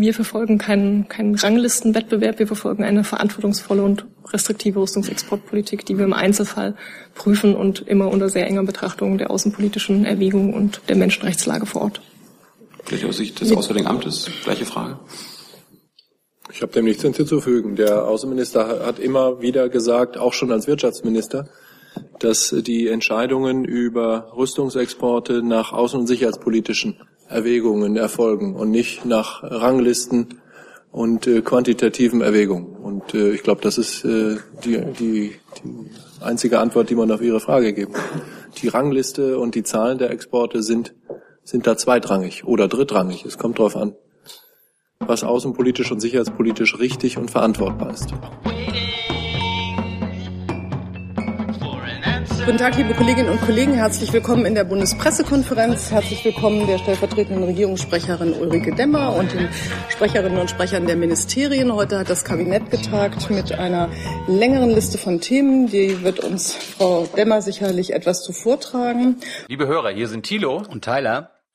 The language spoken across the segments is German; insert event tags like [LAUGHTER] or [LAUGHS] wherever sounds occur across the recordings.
Wir verfolgen keinen, keinen Ranglistenwettbewerb. Wir verfolgen eine verantwortungsvolle und restriktive Rüstungsexportpolitik, die wir im Einzelfall prüfen und immer unter sehr enger Betrachtung der außenpolitischen Erwägungen und der Menschenrechtslage vor Ort. Vielleicht aus Sicht des Auswärtigen Amtes, gleiche Frage. Ich habe dem nichts hinzuzufügen. Der Außenminister hat immer wieder gesagt, auch schon als Wirtschaftsminister, dass die Entscheidungen über Rüstungsexporte nach außen- und sicherheitspolitischen Erwägungen erfolgen und nicht nach Ranglisten und äh, quantitativen Erwägungen. Und äh, ich glaube, das ist äh, die, die, die einzige Antwort, die man auf Ihre Frage geben kann. Die Rangliste und die Zahlen der Exporte sind, sind da zweitrangig oder drittrangig. Es kommt darauf an, was außenpolitisch und sicherheitspolitisch richtig und verantwortbar ist. Guten Tag, liebe Kolleginnen und Kollegen. Herzlich willkommen in der Bundespressekonferenz. Herzlich willkommen der stellvertretenden Regierungssprecherin Ulrike Demmer und den Sprecherinnen und Sprechern der Ministerien. Heute hat das Kabinett getagt mit einer längeren Liste von Themen. Die wird uns Frau Demmer sicherlich etwas zu vortragen. Liebe Hörer, hier sind Thilo und Tyler.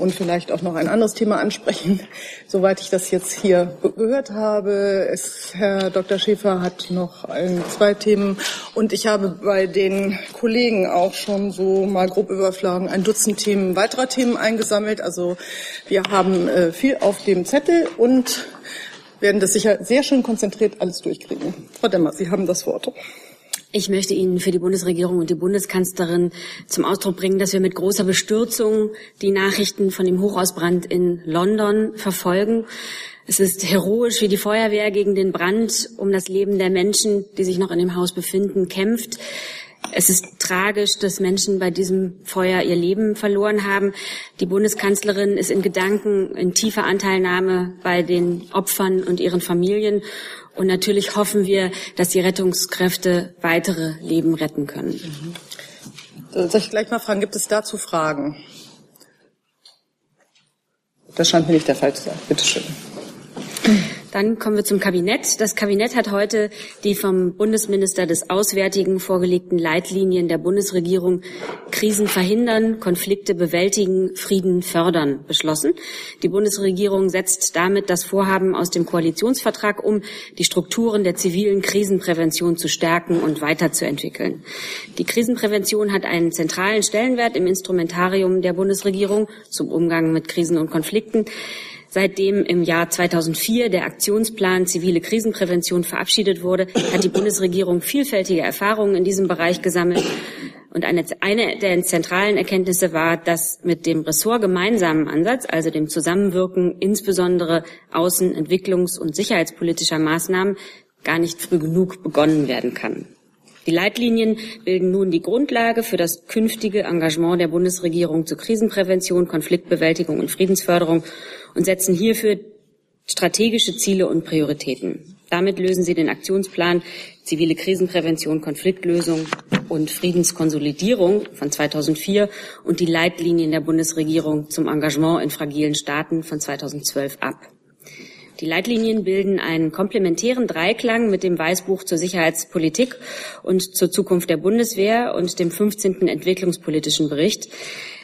und vielleicht auch noch ein anderes Thema ansprechen, [LAUGHS] soweit ich das jetzt hier gehört habe. Es, Herr Dr. Schäfer hat noch ein, zwei Themen und ich habe bei den Kollegen auch schon so mal grob überflagen ein Dutzend Themen, weiterer Themen eingesammelt. Also wir haben äh, viel auf dem Zettel und werden das sicher sehr schön konzentriert alles durchkriegen. Frau Demmer, Sie haben das Wort. Ich möchte Ihnen für die Bundesregierung und die Bundeskanzlerin zum Ausdruck bringen, dass wir mit großer Bestürzung die Nachrichten von dem Hochhausbrand in London verfolgen. Es ist heroisch, wie die Feuerwehr gegen den Brand um das Leben der Menschen, die sich noch in dem Haus befinden, kämpft. Es ist tragisch, dass Menschen bei diesem Feuer ihr Leben verloren haben. Die Bundeskanzlerin ist in Gedanken in tiefer Anteilnahme bei den Opfern und ihren Familien. Und natürlich hoffen wir, dass die Rettungskräfte weitere Leben retten können. Mhm. Soll ich gleich mal fragen, gibt es dazu Fragen? Das scheint mir nicht der Fall zu sein. Bitte schön. Dann kommen wir zum Kabinett. Das Kabinett hat heute die vom Bundesminister des Auswärtigen vorgelegten Leitlinien der Bundesregierung Krisen verhindern, Konflikte bewältigen, Frieden fördern beschlossen. Die Bundesregierung setzt damit das Vorhaben aus dem Koalitionsvertrag um, die Strukturen der zivilen Krisenprävention zu stärken und weiterzuentwickeln. Die Krisenprävention hat einen zentralen Stellenwert im Instrumentarium der Bundesregierung zum Umgang mit Krisen und Konflikten. Seitdem im Jahr 2004 der Aktionsplan zivile Krisenprävention verabschiedet wurde, hat die Bundesregierung vielfältige Erfahrungen in diesem Bereich gesammelt. Und eine, eine der zentralen Erkenntnisse war, dass mit dem Ressort gemeinsamen Ansatz, also dem Zusammenwirken insbesondere außen-, entwicklungs- und sicherheitspolitischer Maßnahmen, gar nicht früh genug begonnen werden kann. Die Leitlinien bilden nun die Grundlage für das künftige Engagement der Bundesregierung zur Krisenprävention, Konfliktbewältigung und Friedensförderung und setzen hierfür strategische Ziele und Prioritäten. Damit lösen sie den Aktionsplan zivile Krisenprävention, Konfliktlösung und Friedenskonsolidierung von 2004 und die Leitlinien der Bundesregierung zum Engagement in fragilen Staaten von 2012 ab. Die Leitlinien bilden einen komplementären Dreiklang mit dem Weißbuch zur Sicherheitspolitik und zur Zukunft der Bundeswehr und dem 15. Entwicklungspolitischen Bericht.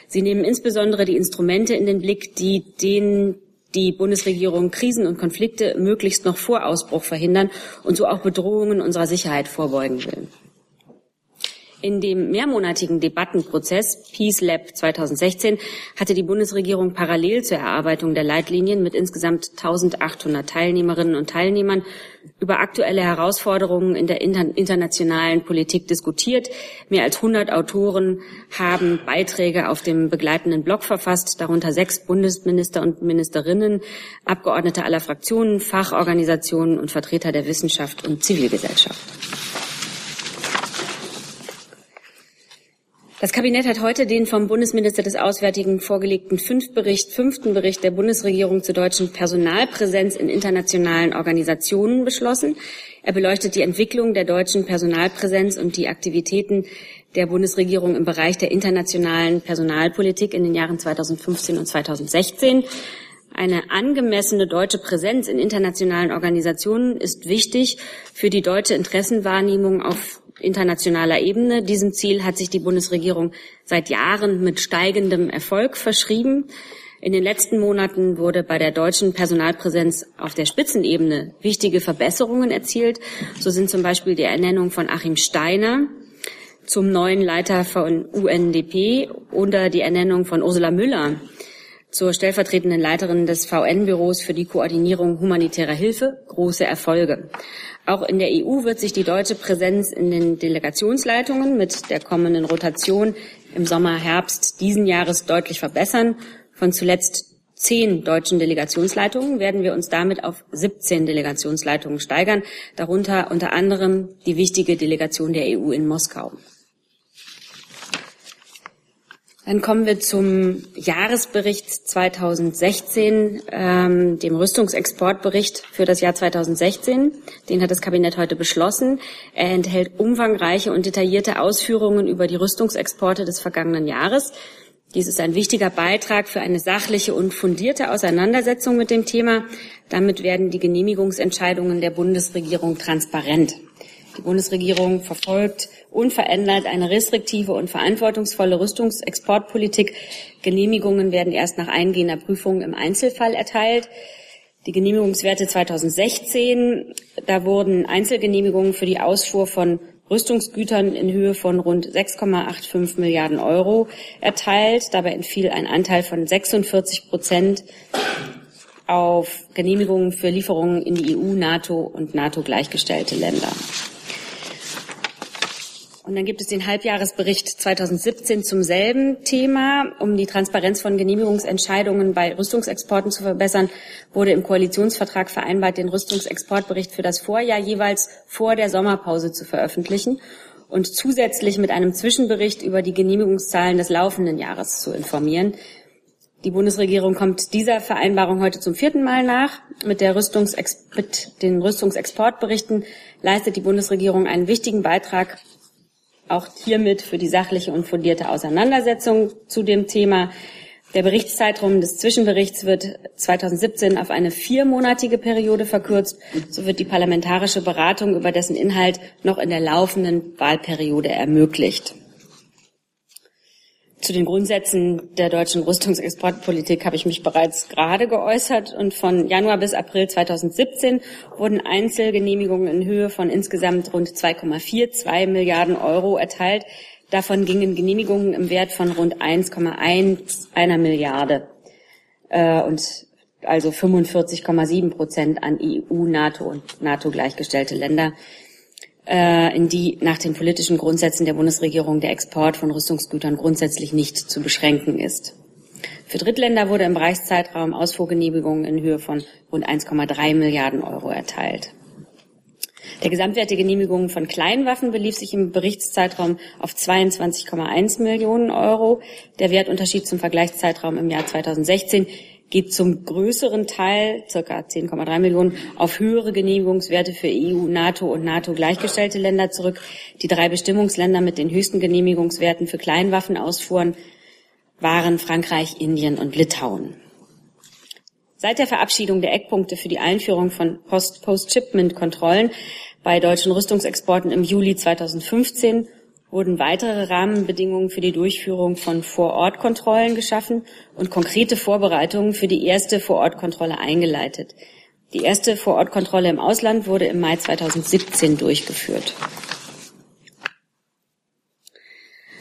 Sie nehmen insbesondere die Instrumente in den Blick, die den die Bundesregierung Krisen und Konflikte möglichst noch vor Ausbruch verhindern und so auch Bedrohungen unserer Sicherheit vorbeugen will. In dem mehrmonatigen Debattenprozess Peace Lab 2016 hatte die Bundesregierung parallel zur Erarbeitung der Leitlinien mit insgesamt 1800 Teilnehmerinnen und Teilnehmern über aktuelle Herausforderungen in der internationalen Politik diskutiert. Mehr als 100 Autoren haben Beiträge auf dem begleitenden Blog verfasst, darunter sechs Bundesminister und Ministerinnen, Abgeordnete aller Fraktionen, Fachorganisationen und Vertreter der Wissenschaft und Zivilgesellschaft. Das Kabinett hat heute den vom Bundesminister des Auswärtigen vorgelegten Fünftbericht, fünften Bericht der Bundesregierung zur deutschen Personalpräsenz in internationalen Organisationen beschlossen. Er beleuchtet die Entwicklung der deutschen Personalpräsenz und die Aktivitäten der Bundesregierung im Bereich der internationalen Personalpolitik in den Jahren 2015 und 2016. Eine angemessene deutsche Präsenz in internationalen Organisationen ist wichtig für die deutsche Interessenwahrnehmung auf internationaler Ebene. Diesem Ziel hat sich die Bundesregierung seit Jahren mit steigendem Erfolg verschrieben. In den letzten Monaten wurde bei der deutschen Personalpräsenz auf der Spitzenebene wichtige Verbesserungen erzielt. So sind zum Beispiel die Ernennung von Achim Steiner zum neuen Leiter von UNDP oder die Ernennung von Ursula Müller zur stellvertretenden Leiterin des VN-Büros für die Koordinierung humanitärer Hilfe große Erfolge. Auch in der EU wird sich die deutsche Präsenz in den Delegationsleitungen mit der kommenden Rotation im Sommer, Herbst diesen Jahres deutlich verbessern. Von zuletzt zehn deutschen Delegationsleitungen werden wir uns damit auf 17 Delegationsleitungen steigern, darunter unter anderem die wichtige Delegation der EU in Moskau. Dann kommen wir zum Jahresbericht 2016, ähm, dem Rüstungsexportbericht für das Jahr 2016. Den hat das Kabinett heute beschlossen. Er enthält umfangreiche und detaillierte Ausführungen über die Rüstungsexporte des vergangenen Jahres. Dies ist ein wichtiger Beitrag für eine sachliche und fundierte Auseinandersetzung mit dem Thema. Damit werden die Genehmigungsentscheidungen der Bundesregierung transparent. Die Bundesregierung verfolgt unverändert eine restriktive und verantwortungsvolle Rüstungsexportpolitik. Genehmigungen werden erst nach eingehender Prüfung im Einzelfall erteilt. Die Genehmigungswerte 2016, da wurden Einzelgenehmigungen für die Ausfuhr von Rüstungsgütern in Höhe von rund 6,85 Milliarden Euro erteilt. Dabei entfiel ein Anteil von 46 Prozent auf Genehmigungen für Lieferungen in die EU, NATO und NATO gleichgestellte Länder. Und dann gibt es den Halbjahresbericht 2017 zum selben Thema. Um die Transparenz von Genehmigungsentscheidungen bei Rüstungsexporten zu verbessern, wurde im Koalitionsvertrag vereinbart, den Rüstungsexportbericht für das Vorjahr jeweils vor der Sommerpause zu veröffentlichen und zusätzlich mit einem Zwischenbericht über die Genehmigungszahlen des laufenden Jahres zu informieren. Die Bundesregierung kommt dieser Vereinbarung heute zum vierten Mal nach. Mit, Rüstungsex mit den Rüstungsexportberichten leistet die Bundesregierung einen wichtigen Beitrag auch hiermit für die sachliche und fundierte Auseinandersetzung zu dem Thema. Der Berichtszeitraum des Zwischenberichts wird 2017 auf eine viermonatige Periode verkürzt. So wird die parlamentarische Beratung über dessen Inhalt noch in der laufenden Wahlperiode ermöglicht. Zu den Grundsätzen der deutschen Rüstungsexportpolitik habe ich mich bereits gerade geäußert und von Januar bis April 2017 wurden Einzelgenehmigungen in Höhe von insgesamt rund 2,42 Milliarden Euro erteilt. Davon gingen Genehmigungen im Wert von rund 1,1 einer Milliarde äh, und also 45,7 Prozent an EU, NATO und NATO gleichgestellte Länder in die nach den politischen Grundsätzen der Bundesregierung der Export von Rüstungsgütern grundsätzlich nicht zu beschränken ist. Für Drittländer wurde im Bereichszeitraum Ausfuhrgenehmigungen in Höhe von rund 1,3 Milliarden Euro erteilt. Der Gesamtwert der Genehmigungen von Kleinwaffen belief sich im Berichtszeitraum auf 22,1 Millionen Euro. Der Wertunterschied zum Vergleichszeitraum im Jahr 2016 geht zum größeren Teil, circa 10,3 Millionen, auf höhere Genehmigungswerte für EU, NATO und NATO gleichgestellte Länder zurück. Die drei Bestimmungsländer mit den höchsten Genehmigungswerten für Kleinwaffenausfuhren waren Frankreich, Indien und Litauen. Seit der Verabschiedung der Eckpunkte für die Einführung von Post-Shipment-Kontrollen bei deutschen Rüstungsexporten im Juli 2015 wurden weitere Rahmenbedingungen für die Durchführung von Vorortkontrollen geschaffen und konkrete Vorbereitungen für die erste Vorortkontrolle eingeleitet. Die erste Vorortkontrolle im Ausland wurde im Mai 2017 durchgeführt.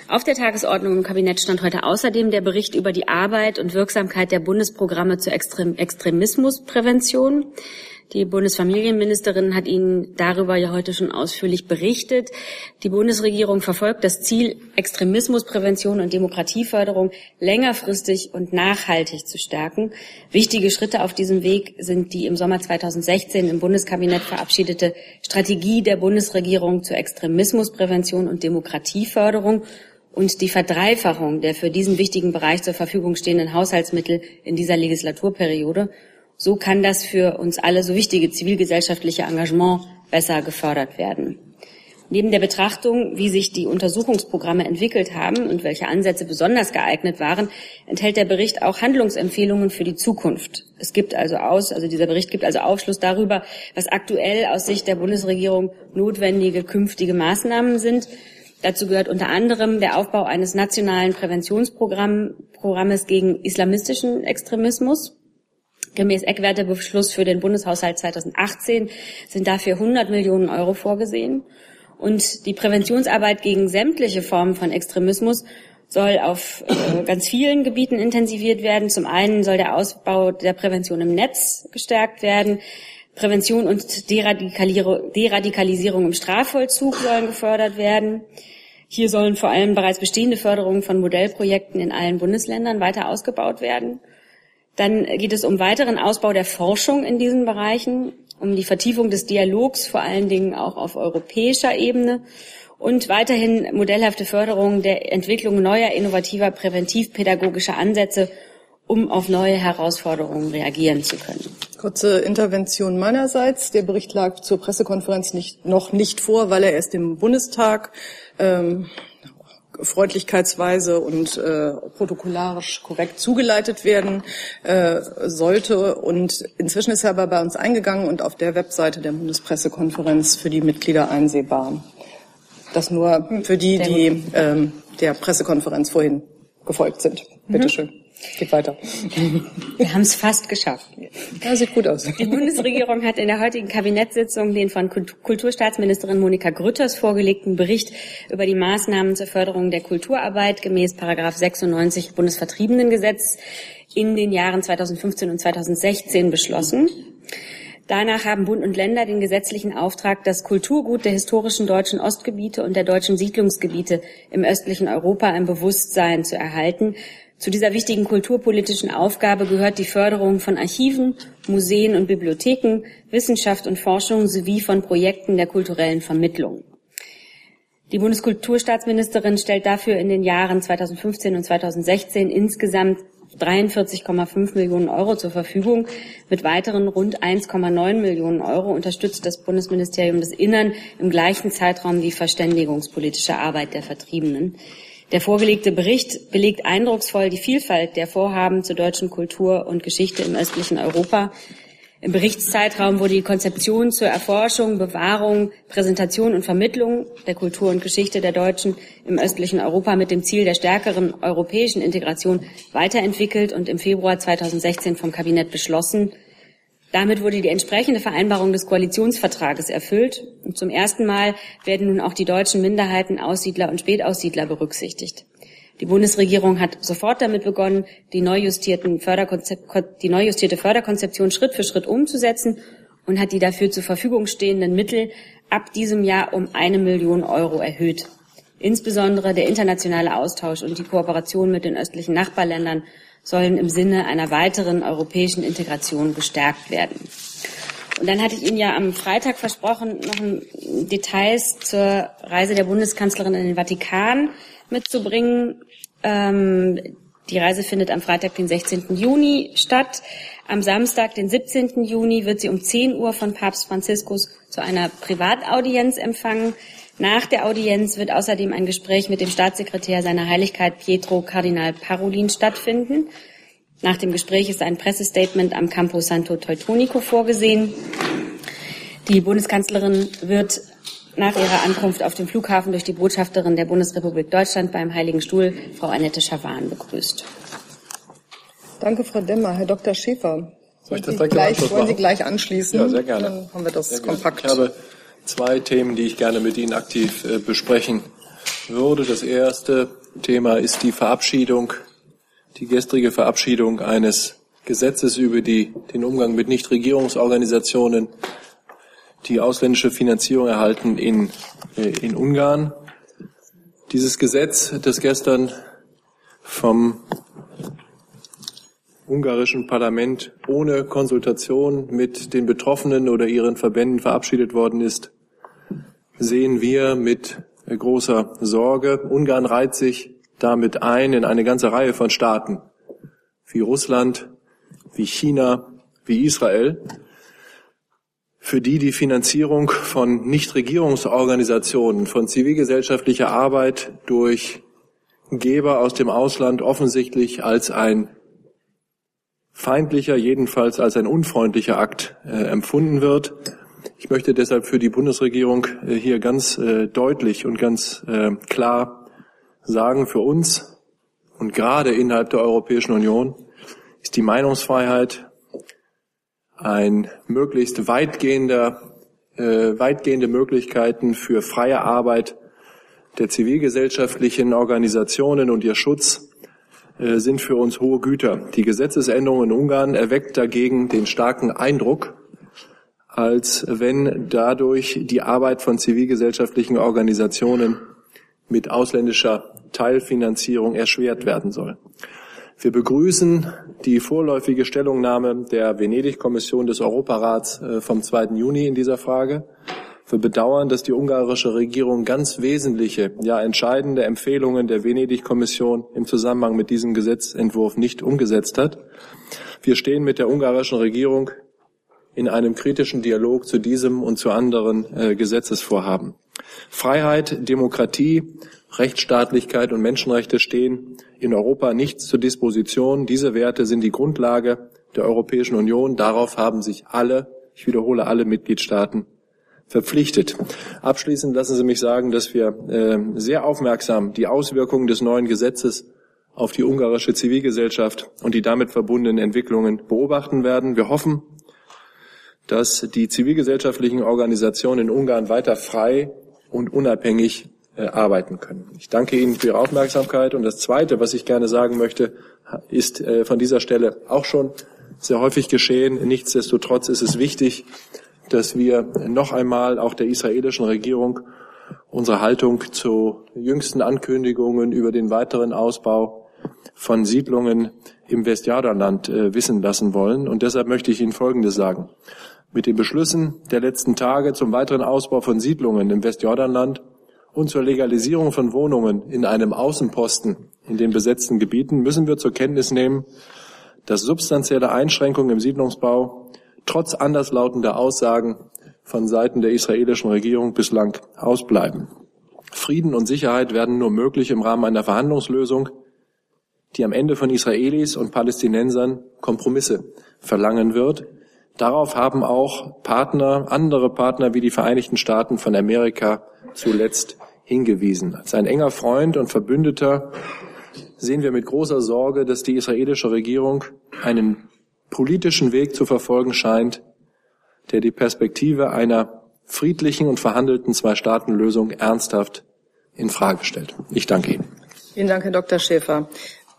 Auf der Tagesordnung im Kabinett stand heute außerdem der Bericht über die Arbeit und Wirksamkeit der Bundesprogramme zur Extrem Extremismusprävention. Die Bundesfamilienministerin hat Ihnen darüber ja heute schon ausführlich berichtet. Die Bundesregierung verfolgt das Ziel, Extremismusprävention und Demokratieförderung längerfristig und nachhaltig zu stärken. Wichtige Schritte auf diesem Weg sind die im Sommer 2016 im Bundeskabinett verabschiedete Strategie der Bundesregierung zur Extremismusprävention und Demokratieförderung und die Verdreifachung der für diesen wichtigen Bereich zur Verfügung stehenden Haushaltsmittel in dieser Legislaturperiode so kann das für uns alle so wichtige zivilgesellschaftliche Engagement besser gefördert werden. Neben der Betrachtung, wie sich die Untersuchungsprogramme entwickelt haben und welche Ansätze besonders geeignet waren, enthält der Bericht auch Handlungsempfehlungen für die Zukunft. Es gibt also aus, also dieser Bericht gibt also Aufschluss darüber, was aktuell aus Sicht der Bundesregierung notwendige künftige Maßnahmen sind. Dazu gehört unter anderem der Aufbau eines nationalen Präventionsprogrammes gegen islamistischen Extremismus. Gemäß Eckwertebeschluss für den Bundeshaushalt 2018 sind dafür 100 Millionen Euro vorgesehen. Und die Präventionsarbeit gegen sämtliche Formen von Extremismus soll auf äh, ganz vielen Gebieten intensiviert werden. Zum einen soll der Ausbau der Prävention im Netz gestärkt werden. Prävention und Deradikalisierung im Strafvollzug sollen gefördert werden. Hier sollen vor allem bereits bestehende Förderungen von Modellprojekten in allen Bundesländern weiter ausgebaut werden. Dann geht es um weiteren Ausbau der Forschung in diesen Bereichen um die Vertiefung des Dialogs, vor allen Dingen auch auf europäischer Ebene und weiterhin modellhafte Förderung der Entwicklung neuer, innovativer, präventivpädagogischer Ansätze, um auf neue Herausforderungen reagieren zu können. Kurze Intervention meinerseits. Der Bericht lag zur Pressekonferenz nicht, noch nicht vor, weil er erst im Bundestag ähm, freundlichkeitsweise und äh, protokollarisch korrekt zugeleitet werden äh, sollte. Und inzwischen ist er aber bei uns eingegangen und auf der Webseite der Bundespressekonferenz für die Mitglieder einsehbar. Das nur für die, die ähm, der Pressekonferenz vorhin gefolgt sind. Bitte mhm. Geht weiter. Wir haben es fast geschafft. Ja, sieht gut aus. Die Bundesregierung hat in der heutigen Kabinettssitzung den von Kulturstaatsministerin Monika Grütters vorgelegten Bericht über die Maßnahmen zur Förderung der Kulturarbeit gemäß Paragraph 96 Bundesvertriebenengesetz in den Jahren 2015 und 2016 beschlossen. Danach haben Bund und Länder den gesetzlichen Auftrag, das Kulturgut der historischen deutschen Ostgebiete und der deutschen Siedlungsgebiete im östlichen Europa im Bewusstsein zu erhalten zu dieser wichtigen kulturpolitischen Aufgabe gehört die Förderung von Archiven, Museen und Bibliotheken, Wissenschaft und Forschung sowie von Projekten der kulturellen Vermittlung. Die Bundeskulturstaatsministerin stellt dafür in den Jahren 2015 und 2016 insgesamt 43,5 Millionen Euro zur Verfügung. Mit weiteren rund 1,9 Millionen Euro unterstützt das Bundesministerium des Innern im gleichen Zeitraum die verständigungspolitische Arbeit der Vertriebenen. Der vorgelegte Bericht belegt eindrucksvoll die Vielfalt der Vorhaben zur deutschen Kultur und Geschichte im östlichen Europa. Im Berichtszeitraum wurde die Konzeption zur Erforschung, Bewahrung, Präsentation und Vermittlung der Kultur und Geschichte der Deutschen im östlichen Europa mit dem Ziel der stärkeren europäischen Integration weiterentwickelt und im Februar 2016 vom Kabinett beschlossen. Damit wurde die entsprechende Vereinbarung des Koalitionsvertrages erfüllt. Und zum ersten Mal werden nun auch die deutschen Minderheiten, Aussiedler und Spätaussiedler berücksichtigt. Die Bundesregierung hat sofort damit begonnen, die, neu die neu Förderkonzeption Schritt für Schritt umzusetzen und hat die dafür zur Verfügung stehenden Mittel ab diesem Jahr um eine Million Euro erhöht. Insbesondere der internationale Austausch und die Kooperation mit den östlichen Nachbarländern sollen im Sinne einer weiteren europäischen Integration gestärkt werden. Und dann hatte ich Ihnen ja am Freitag versprochen, noch Details zur Reise der Bundeskanzlerin in den Vatikan mitzubringen. Ähm, die Reise findet am Freitag, den 16. Juni statt. Am Samstag, den 17. Juni, wird sie um 10 Uhr von Papst Franziskus zu einer Privataudienz empfangen. Nach der Audienz wird außerdem ein Gespräch mit dem Staatssekretär seiner Heiligkeit Pietro Kardinal Parolin stattfinden. Nach dem Gespräch ist ein Pressestatement am Campo Santo Teutonico vorgesehen. Die Bundeskanzlerin wird nach ihrer Ankunft auf dem Flughafen durch die Botschafterin der Bundesrepublik Deutschland beim Heiligen Stuhl, Frau Annette Schawan, begrüßt. Danke, Frau Demmer. Herr Dr. Schäfer, Soll ich das Sie gleich, wollen Sie gleich anschließen? Ja, sehr gerne. Dann haben wir das sehr kompakt. Zwei Themen, die ich gerne mit Ihnen aktiv äh, besprechen würde. Das erste Thema ist die Verabschiedung, die gestrige Verabschiedung eines Gesetzes über die, den Umgang mit Nichtregierungsorganisationen, die ausländische Finanzierung erhalten in, äh, in Ungarn. Dieses Gesetz, das gestern vom ungarischen Parlament ohne Konsultation mit den Betroffenen oder ihren Verbänden verabschiedet worden ist, sehen wir mit großer Sorge. Ungarn reiht sich damit ein in eine ganze Reihe von Staaten, wie Russland, wie China, wie Israel. für die die Finanzierung von Nichtregierungsorganisationen, von zivilgesellschaftlicher Arbeit durch Geber aus dem Ausland offensichtlich als ein feindlicher, jedenfalls als ein unfreundlicher Akt äh, empfunden wird. Ich möchte deshalb für die Bundesregierung äh, hier ganz äh, deutlich und ganz äh, klar sagen, für uns und gerade innerhalb der Europäischen Union ist die Meinungsfreiheit ein möglichst weitgehender, weitgehende Möglichkeiten für freie Arbeit der zivilgesellschaftlichen Organisationen und ihr Schutz sind für uns hohe Güter. Die Gesetzesänderung in Ungarn erweckt dagegen den starken Eindruck, als wenn dadurch die Arbeit von zivilgesellschaftlichen Organisationen mit ausländischer Teilfinanzierung erschwert werden soll. Wir begrüßen die vorläufige Stellungnahme der Venedig-Kommission des Europarats äh, vom 2. Juni in dieser Frage. Wir bedauern, dass die ungarische Regierung ganz wesentliche, ja entscheidende Empfehlungen der Venedig-Kommission im Zusammenhang mit diesem Gesetzentwurf nicht umgesetzt hat. Wir stehen mit der ungarischen Regierung in einem kritischen Dialog zu diesem und zu anderen äh, Gesetzesvorhaben. Freiheit, Demokratie, Rechtsstaatlichkeit und Menschenrechte stehen in Europa nicht zur Disposition. Diese Werte sind die Grundlage der Europäischen Union. Darauf haben sich alle, ich wiederhole alle Mitgliedstaaten verpflichtet. Abschließend lassen Sie mich sagen, dass wir äh, sehr aufmerksam die Auswirkungen des neuen Gesetzes auf die ungarische Zivilgesellschaft und die damit verbundenen Entwicklungen beobachten werden. Wir hoffen, dass die zivilgesellschaftlichen Organisationen in Ungarn weiter frei und unabhängig äh, arbeiten können. Ich danke Ihnen für Ihre Aufmerksamkeit. Und das Zweite, was ich gerne sagen möchte, ist äh, von dieser Stelle auch schon sehr häufig geschehen. Nichtsdestotrotz ist es wichtig, dass wir noch einmal auch der israelischen Regierung unsere Haltung zu jüngsten Ankündigungen über den weiteren Ausbau von Siedlungen im Westjordanland äh, wissen lassen wollen. Und deshalb möchte ich Ihnen Folgendes sagen. Mit den Beschlüssen der letzten Tage zum weiteren Ausbau von Siedlungen im Westjordanland und zur Legalisierung von Wohnungen in einem Außenposten in den besetzten Gebieten müssen wir zur Kenntnis nehmen, dass substanzielle Einschränkungen im Siedlungsbau trotz anderslautender Aussagen von Seiten der israelischen Regierung bislang ausbleiben. Frieden und Sicherheit werden nur möglich im Rahmen einer Verhandlungslösung, die am Ende von Israelis und Palästinensern Kompromisse verlangen wird. Darauf haben auch Partner, andere Partner wie die Vereinigten Staaten von Amerika zuletzt hingewiesen. Als ein enger Freund und Verbündeter sehen wir mit großer Sorge, dass die israelische Regierung einen politischen Weg zu verfolgen scheint, der die Perspektive einer friedlichen und verhandelten Zwei-Staaten-Lösung ernsthaft in Frage stellt. Ich danke Ihnen. Vielen Dank, Herr Dr. Schäfer.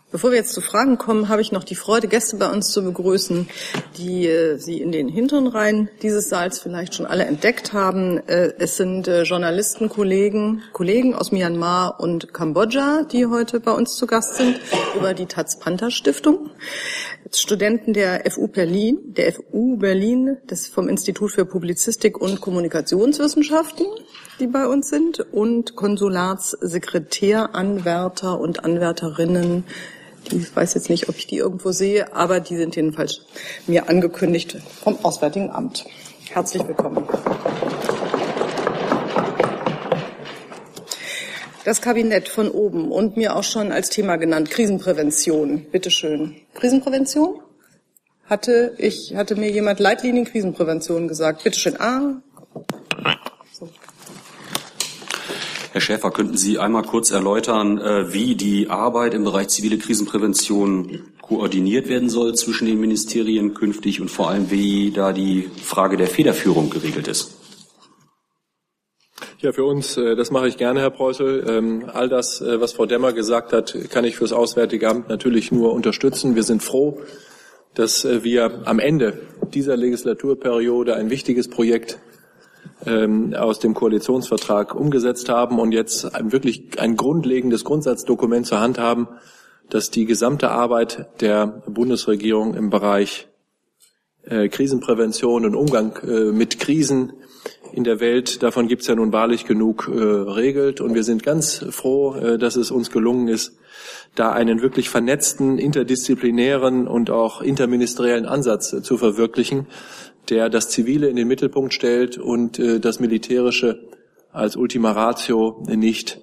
Bevor wir jetzt zu Fragen kommen, habe ich noch die Freude, Gäste bei uns zu begrüßen, die äh, Sie in den hinteren Reihen dieses Saals vielleicht schon alle entdeckt haben. Äh, es sind äh, Journalisten, Kollegen, Kollegen aus Myanmar und Kambodscha, die heute bei uns zu Gast sind, über die Taz Panther Stiftung. Studenten der FU Berlin, der FU Berlin, des vom Institut für Publizistik und Kommunikationswissenschaften, die bei uns sind, und Konsulatssekretär, Anwärter und Anwärterinnen ich weiß jetzt nicht, ob ich die irgendwo sehe, aber die sind jedenfalls mir angekündigt vom Auswärtigen Amt. Herzlich willkommen. Das Kabinett von oben und mir auch schon als Thema genannt, Krisenprävention. Bitte schön. Krisenprävention? Hatte ich, hatte mir jemand Leitlinien Krisenprävention gesagt. Bitte schön. Ah, Herr Schäfer, könnten Sie einmal kurz erläutern, äh, wie die Arbeit im Bereich zivile Krisenprävention koordiniert werden soll zwischen den Ministerien künftig und vor allem, wie da die Frage der Federführung geregelt ist? Ja, für uns, äh, das mache ich gerne, Herr Preußel. Ähm, all das, äh, was Frau Demmer gesagt hat, kann ich fürs Auswärtige Amt natürlich nur unterstützen. Wir sind froh, dass wir am Ende dieser Legislaturperiode ein wichtiges Projekt ähm, aus dem Koalitionsvertrag umgesetzt haben und jetzt wirklich ein grundlegendes Grundsatzdokument zur Hand haben, das die gesamte Arbeit der Bundesregierung im Bereich äh, Krisenprävention und Umgang äh, mit Krisen in der Welt, davon gibt es ja nun wahrlich genug, äh, regelt. Und wir sind ganz froh, äh, dass es uns gelungen ist, da einen wirklich vernetzten, interdisziplinären und auch interministeriellen Ansatz äh, zu verwirklichen, der das Zivile in den Mittelpunkt stellt und äh, das Militärische als Ultima Ratio nicht,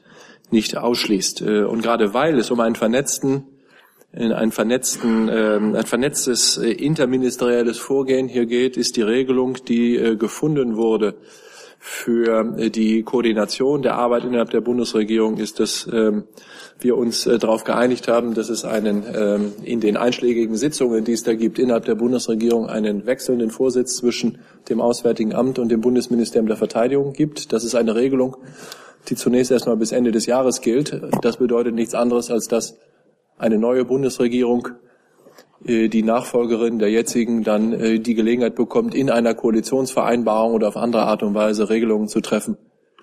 nicht ausschließt. Äh, und gerade weil es um einen vernetzten in ein, vernetzten, äh, ein vernetztes äh, interministerielles Vorgehen hier geht, ist die Regelung, die äh, gefunden wurde für äh, die Koordination der Arbeit innerhalb der Bundesregierung, ist, dass ähm, wir uns äh, darauf geeinigt haben, dass es einen ähm, in den einschlägigen Sitzungen, die es da gibt, innerhalb der Bundesregierung einen wechselnden Vorsitz zwischen dem Auswärtigen Amt und dem Bundesministerium der Verteidigung gibt. Das ist eine Regelung, die zunächst erstmal bis Ende des Jahres gilt. Das bedeutet nichts anderes, als dass eine neue Bundesregierung die Nachfolgerin der jetzigen dann äh, die Gelegenheit bekommt, in einer Koalitionsvereinbarung oder auf andere Art und Weise Regelungen zu treffen,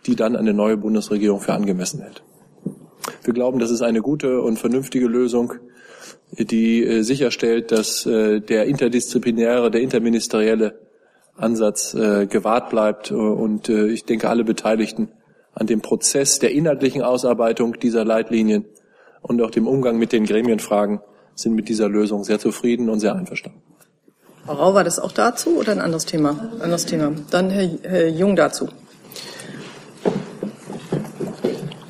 die dann eine neue Bundesregierung für angemessen hält. Wir glauben, das ist eine gute und vernünftige Lösung, die äh, sicherstellt, dass der interdisziplinäre, der interministerielle Ansatz gewahrt bleibt und ich denke, alle Beteiligten an dem Prozess der inhaltlichen Ausarbeitung dieser Leitlinien und auch dem Umgang mit den Gremienfragen sind mit dieser Lösung sehr zufrieden und sehr einverstanden. Frau Rau, war das auch dazu oder ein anderes Thema? Anderes Thema. Dann Herr, Herr Jung dazu.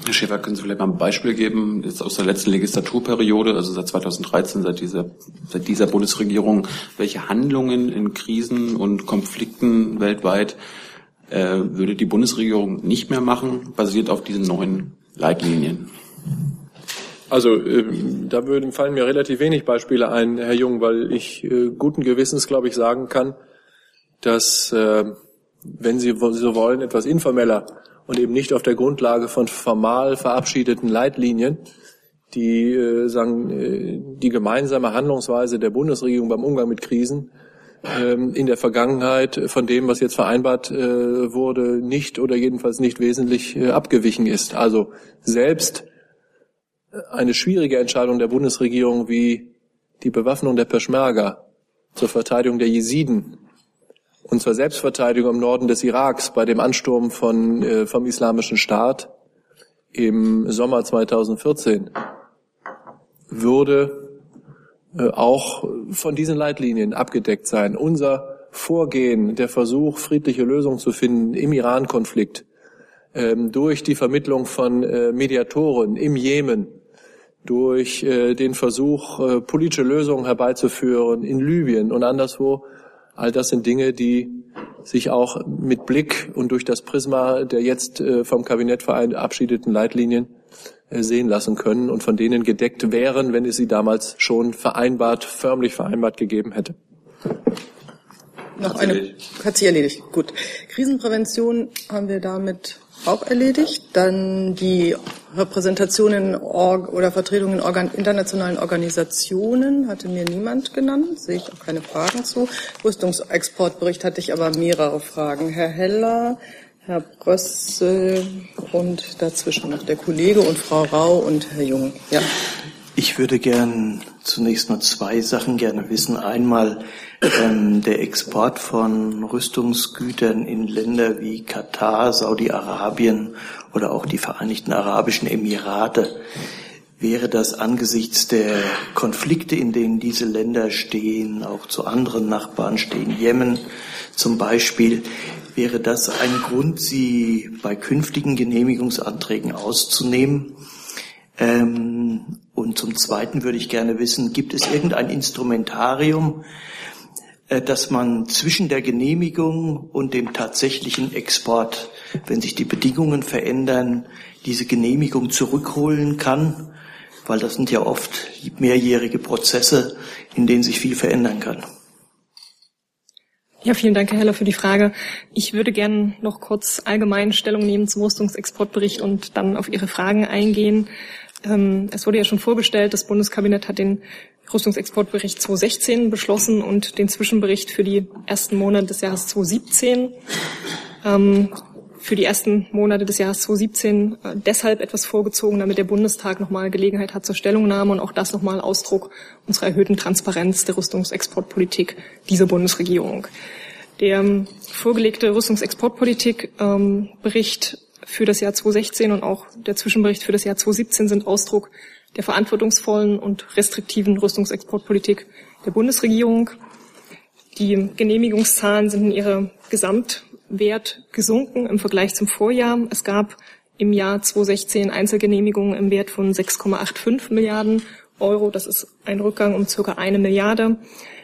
Herr Schäfer, können Sie vielleicht mal ein Beispiel geben, jetzt aus der letzten Legislaturperiode, also seit 2013, seit dieser, seit dieser Bundesregierung, welche Handlungen in Krisen und Konflikten weltweit äh, würde die Bundesregierung nicht mehr machen, basiert auf diesen neuen Leitlinien? Also äh, da würden fallen mir relativ wenig Beispiele ein, Herr Jung, weil ich äh, guten Gewissens, glaube ich, sagen kann, dass, äh, wenn Sie so wollen, etwas informeller und eben nicht auf der Grundlage von formal verabschiedeten Leitlinien, die äh, sagen, äh, die gemeinsame Handlungsweise der Bundesregierung beim Umgang mit Krisen äh, in der Vergangenheit von dem, was jetzt vereinbart äh, wurde, nicht oder jedenfalls nicht wesentlich äh, abgewichen ist. Also selbst eine schwierige Entscheidung der Bundesregierung wie die Bewaffnung der Peschmerga zur Verteidigung der Jesiden und zur Selbstverteidigung im Norden des Iraks bei dem Ansturm von, äh, vom Islamischen Staat im Sommer 2014 würde äh, auch von diesen Leitlinien abgedeckt sein. Unser Vorgehen, der Versuch, friedliche Lösungen zu finden im Iran-Konflikt, ähm, durch die Vermittlung von äh, Mediatoren im Jemen, durch äh, den Versuch, äh, politische Lösungen herbeizuführen in Libyen und anderswo. All das sind Dinge, die sich auch mit Blick und durch das Prisma der jetzt äh, vom Kabinett verabschiedeten Leitlinien äh, sehen lassen können und von denen gedeckt wären, wenn es sie damals schon vereinbart, förmlich vereinbart gegeben hätte. Noch eine, hat sie erledigt. Gut. Krisenprävention haben wir damit auch erledigt. Dann die Repräsentation in Org oder Vertretung in Organ internationalen Organisationen hatte mir niemand genannt, sehe ich auch keine Fragen zu. Rüstungsexportbericht hatte ich aber mehrere Fragen. Herr Heller, Herr Brössel und dazwischen noch der Kollege und Frau Rau und Herr Jung. Ja. Ich würde gern zunächst mal zwei Sachen gerne wissen. Einmal ähm, der Export von Rüstungsgütern in Länder wie Katar, Saudi-Arabien oder auch die Vereinigten Arabischen Emirate. Wäre das angesichts der Konflikte, in denen diese Länder stehen, auch zu anderen Nachbarn stehen, Jemen zum Beispiel, wäre das ein Grund, sie bei künftigen Genehmigungsanträgen auszunehmen? Ähm, und zum Zweiten würde ich gerne wissen, gibt es irgendein Instrumentarium, dass man zwischen der Genehmigung und dem tatsächlichen Export, wenn sich die Bedingungen verändern, diese Genehmigung zurückholen kann? Weil das sind ja oft mehrjährige Prozesse, in denen sich viel verändern kann. Ja, vielen Dank, Herr Heller, für die Frage. Ich würde gerne noch kurz allgemein Stellung nehmen zum Rüstungsexportbericht und dann auf Ihre Fragen eingehen. Ähm, es wurde ja schon vorgestellt, das Bundeskabinett hat den Rüstungsexportbericht 2016 beschlossen und den Zwischenbericht für die ersten Monate des Jahres 2017. Ähm, für die ersten Monate des Jahres 2017 äh, deshalb etwas vorgezogen, damit der Bundestag nochmal Gelegenheit hat zur Stellungnahme und auch das nochmal Ausdruck unserer erhöhten Transparenz der Rüstungsexportpolitik dieser Bundesregierung. Der ähm, vorgelegte Rüstungsexportpolitik-Bericht für das Jahr 2016 und auch der Zwischenbericht für das Jahr 2017 sind Ausdruck der verantwortungsvollen und restriktiven Rüstungsexportpolitik der Bundesregierung. Die Genehmigungszahlen sind in ihrer Gesamtwert gesunken im Vergleich zum Vorjahr. Es gab im Jahr 2016 Einzelgenehmigungen im Wert von 6,85 Milliarden Euro. Das ist ein Rückgang um circa eine Milliarde.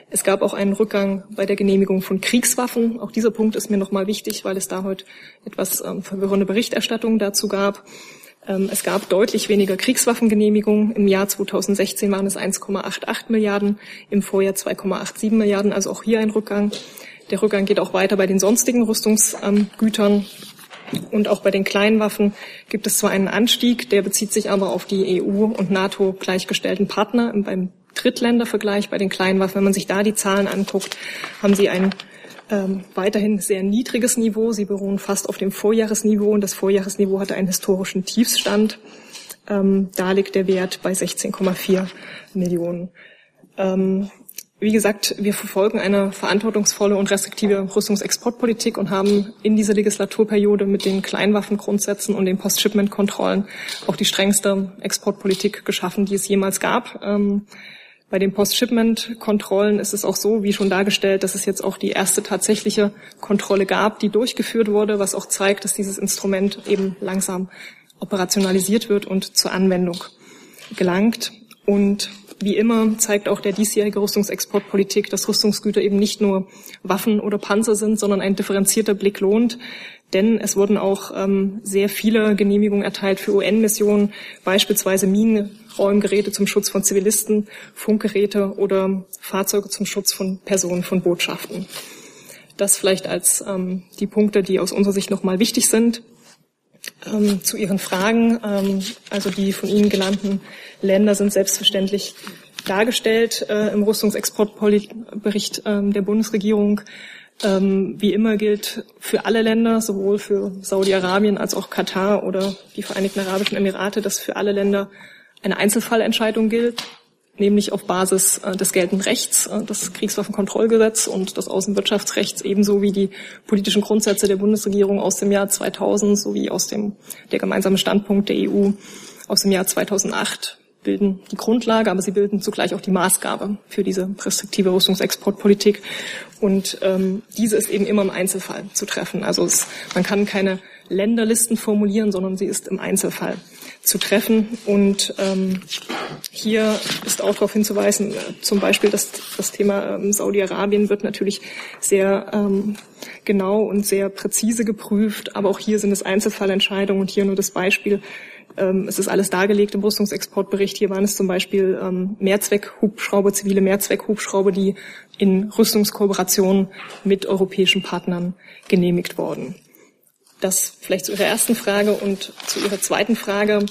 Es gab auch einen Rückgang bei der Genehmigung von Kriegswaffen. Auch dieser Punkt ist mir nochmal wichtig, weil es da heute etwas ähm, verwirrende Berichterstattung dazu gab. Ähm, es gab deutlich weniger Kriegswaffengenehmigungen. Im Jahr 2016 waren es 1,88 Milliarden, im Vorjahr 2,87 Milliarden, also auch hier ein Rückgang. Der Rückgang geht auch weiter bei den sonstigen Rüstungsgütern. Und auch bei den kleinen Waffen gibt es zwar einen Anstieg, der bezieht sich aber auf die EU und NATO gleichgestellten Partner. Beim Drittländervergleich bei den kleinen Waffen, wenn man sich da die Zahlen anguckt, haben sie ein ähm, weiterhin sehr niedriges Niveau. Sie beruhen fast auf dem Vorjahresniveau und das Vorjahresniveau hatte einen historischen Tiefstand. Ähm, da liegt der Wert bei 16,4 Millionen. Ähm, wie gesagt, wir verfolgen eine verantwortungsvolle und restriktive Rüstungsexportpolitik und haben in dieser Legislaturperiode mit den Kleinwaffengrundsätzen und den Post-Shipment-Kontrollen auch die strengste Exportpolitik geschaffen, die es jemals gab. Ähm, bei den Post-Shipment-Kontrollen ist es auch so, wie schon dargestellt, dass es jetzt auch die erste tatsächliche Kontrolle gab, die durchgeführt wurde, was auch zeigt, dass dieses Instrument eben langsam operationalisiert wird und zur Anwendung gelangt. Und wie immer zeigt auch der diesjährige Rüstungsexportpolitik, dass Rüstungsgüter eben nicht nur Waffen oder Panzer sind, sondern ein differenzierter Blick lohnt. Denn es wurden auch ähm, sehr viele Genehmigungen erteilt für UN-Missionen, beispielsweise Minenräumgeräte zum Schutz von Zivilisten, Funkgeräte oder Fahrzeuge zum Schutz von Personen von Botschaften. Das vielleicht als ähm, die Punkte, die aus unserer Sicht nochmal wichtig sind. Ähm, zu Ihren Fragen. Ähm, also die von Ihnen genannten Länder sind selbstverständlich dargestellt äh, im Rüstungsexportbericht äh, der Bundesregierung. Ähm, wie immer gilt für alle Länder, sowohl für Saudi-Arabien als auch Katar oder die Vereinigten Arabischen Emirate, dass für alle Länder eine Einzelfallentscheidung gilt nämlich auf Basis äh, des geltenden Rechts, äh, das Kriegswaffenkontrollgesetz und des Außenwirtschaftsrechts ebenso wie die politischen Grundsätze der Bundesregierung aus dem Jahr 2000 sowie aus dem der gemeinsame Standpunkt der EU aus dem Jahr 2008 bilden die Grundlage, aber sie bilden zugleich auch die Maßgabe für diese restriktive Rüstungsexportpolitik. Und ähm, diese ist eben immer im Einzelfall zu treffen. Also es, man kann keine Länderlisten formulieren, sondern sie ist im Einzelfall zu treffen. Und ähm, hier ist auch darauf hinzuweisen, zum Beispiel, dass das Thema ähm, Saudi-Arabien wird natürlich sehr ähm, genau und sehr präzise geprüft, aber auch hier sind es Einzelfallentscheidungen und hier nur das Beispiel. Ähm, es ist alles dargelegt im Rüstungsexportbericht. Hier waren es zum Beispiel ähm, Mehrzweckhubschrauber, zivile Mehrzweckhubschrauber, die in Rüstungskooperation mit europäischen Partnern genehmigt worden. Das vielleicht zu Ihrer ersten Frage und zu Ihrer zweiten Frage.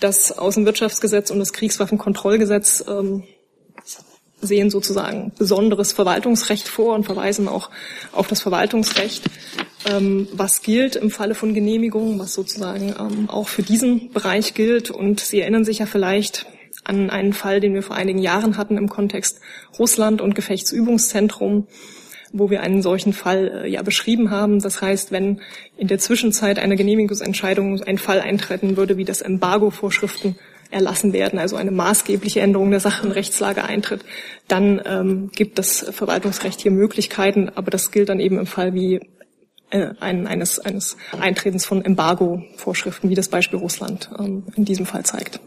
Das Außenwirtschaftsgesetz und das Kriegswaffenkontrollgesetz ähm, sehen sozusagen besonderes Verwaltungsrecht vor und verweisen auch auf das Verwaltungsrecht, ähm, was gilt im Falle von Genehmigungen, was sozusagen ähm, auch für diesen Bereich gilt. Und Sie erinnern sich ja vielleicht an einen Fall, den wir vor einigen Jahren hatten im Kontext Russland und Gefechtsübungszentrum wo wir einen solchen Fall äh, ja beschrieben haben. Das heißt, wenn in der Zwischenzeit einer Genehmigungsentscheidung ein Fall eintreten würde, wie das Embargo-Vorschriften erlassen werden, also eine maßgebliche Änderung der Sachenrechtslage eintritt, dann ähm, gibt das Verwaltungsrecht hier Möglichkeiten, aber das gilt dann eben im Fall wie äh, ein, eines, eines Eintretens von Embargo-Vorschriften, wie das Beispiel Russland ähm, in diesem Fall zeigt.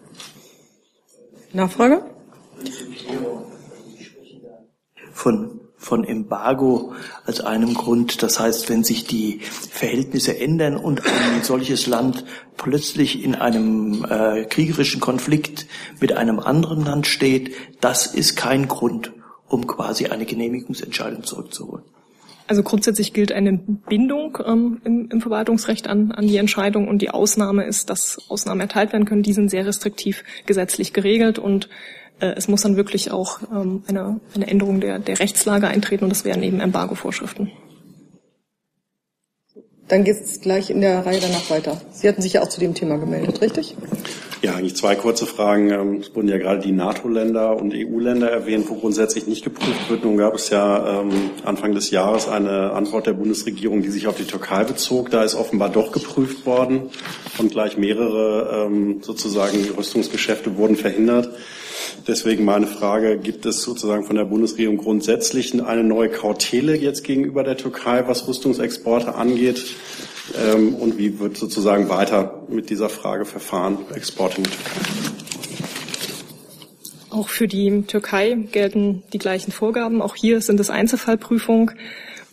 Nachfrage? Von von Embargo als einem Grund. Das heißt, wenn sich die Verhältnisse ändern und ein solches Land plötzlich in einem äh, kriegerischen Konflikt mit einem anderen Land steht, das ist kein Grund, um quasi eine Genehmigungsentscheidung zurückzuholen. Also grundsätzlich gilt eine Bindung ähm, im, im, Verwaltungsrecht an, an die Entscheidung und die Ausnahme ist, dass Ausnahmen erteilt werden können. Die sind sehr restriktiv gesetzlich geregelt und äh, es muss dann wirklich auch ähm, eine, eine Änderung der, der Rechtslage eintreten und das wären eben Embargo-Vorschriften. Dann geht es gleich in der Reihe danach weiter. Sie hatten sich ja auch zu dem Thema gemeldet, richtig? Ja, eigentlich zwei kurze Fragen. Ähm, es wurden ja gerade die NATO-Länder und EU-Länder erwähnt, wo grundsätzlich nicht geprüft wird. Nun gab es ja ähm, Anfang des Jahres eine Antwort der Bundesregierung, die sich auf die Türkei bezog. Da ist offenbar doch geprüft worden und gleich mehrere ähm, sozusagen Rüstungsgeschäfte wurden verhindert. Deswegen meine Frage, gibt es sozusagen von der Bundesregierung grundsätzlich eine neue Kautele jetzt gegenüber der Türkei, was Rüstungsexporte angeht? Ähm, und wie wird sozusagen weiter mit dieser Frage verfahren, Export in die Türkei? Auch für die Türkei gelten die gleichen Vorgaben. Auch hier sind es Einzelfallprüfung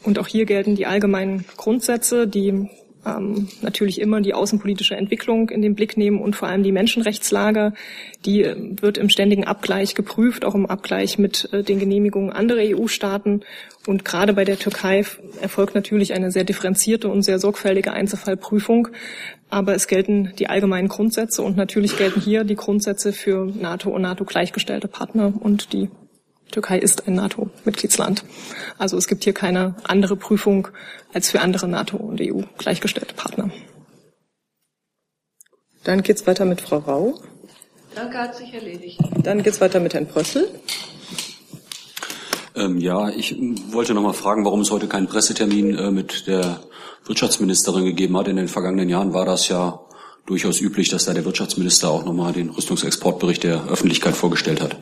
und auch hier gelten die allgemeinen Grundsätze, die ähm, natürlich immer die außenpolitische Entwicklung in den Blick nehmen und vor allem die Menschenrechtslage. Die äh, wird im ständigen Abgleich geprüft, auch im Abgleich mit äh, den Genehmigungen anderer EU-Staaten. Und gerade bei der Türkei erfolgt natürlich eine sehr differenzierte und sehr sorgfältige Einzelfallprüfung. Aber es gelten die allgemeinen Grundsätze und natürlich gelten hier die Grundsätze für NATO und NATO gleichgestellte Partner und die Türkei ist ein NATO-Mitgliedsland. Also es gibt hier keine andere Prüfung als für andere NATO- und EU gleichgestellte Partner. Dann geht's weiter mit Frau Rau. Danke, hat sich erledigt. Dann geht's weiter mit Herrn Brössel. Ähm, ja, ich wollte noch mal fragen, warum es heute keinen Pressetermin äh, mit der Wirtschaftsministerin gegeben hat. In den vergangenen Jahren war das ja durchaus üblich, dass da der Wirtschaftsminister auch noch mal den Rüstungsexportbericht der Öffentlichkeit vorgestellt hat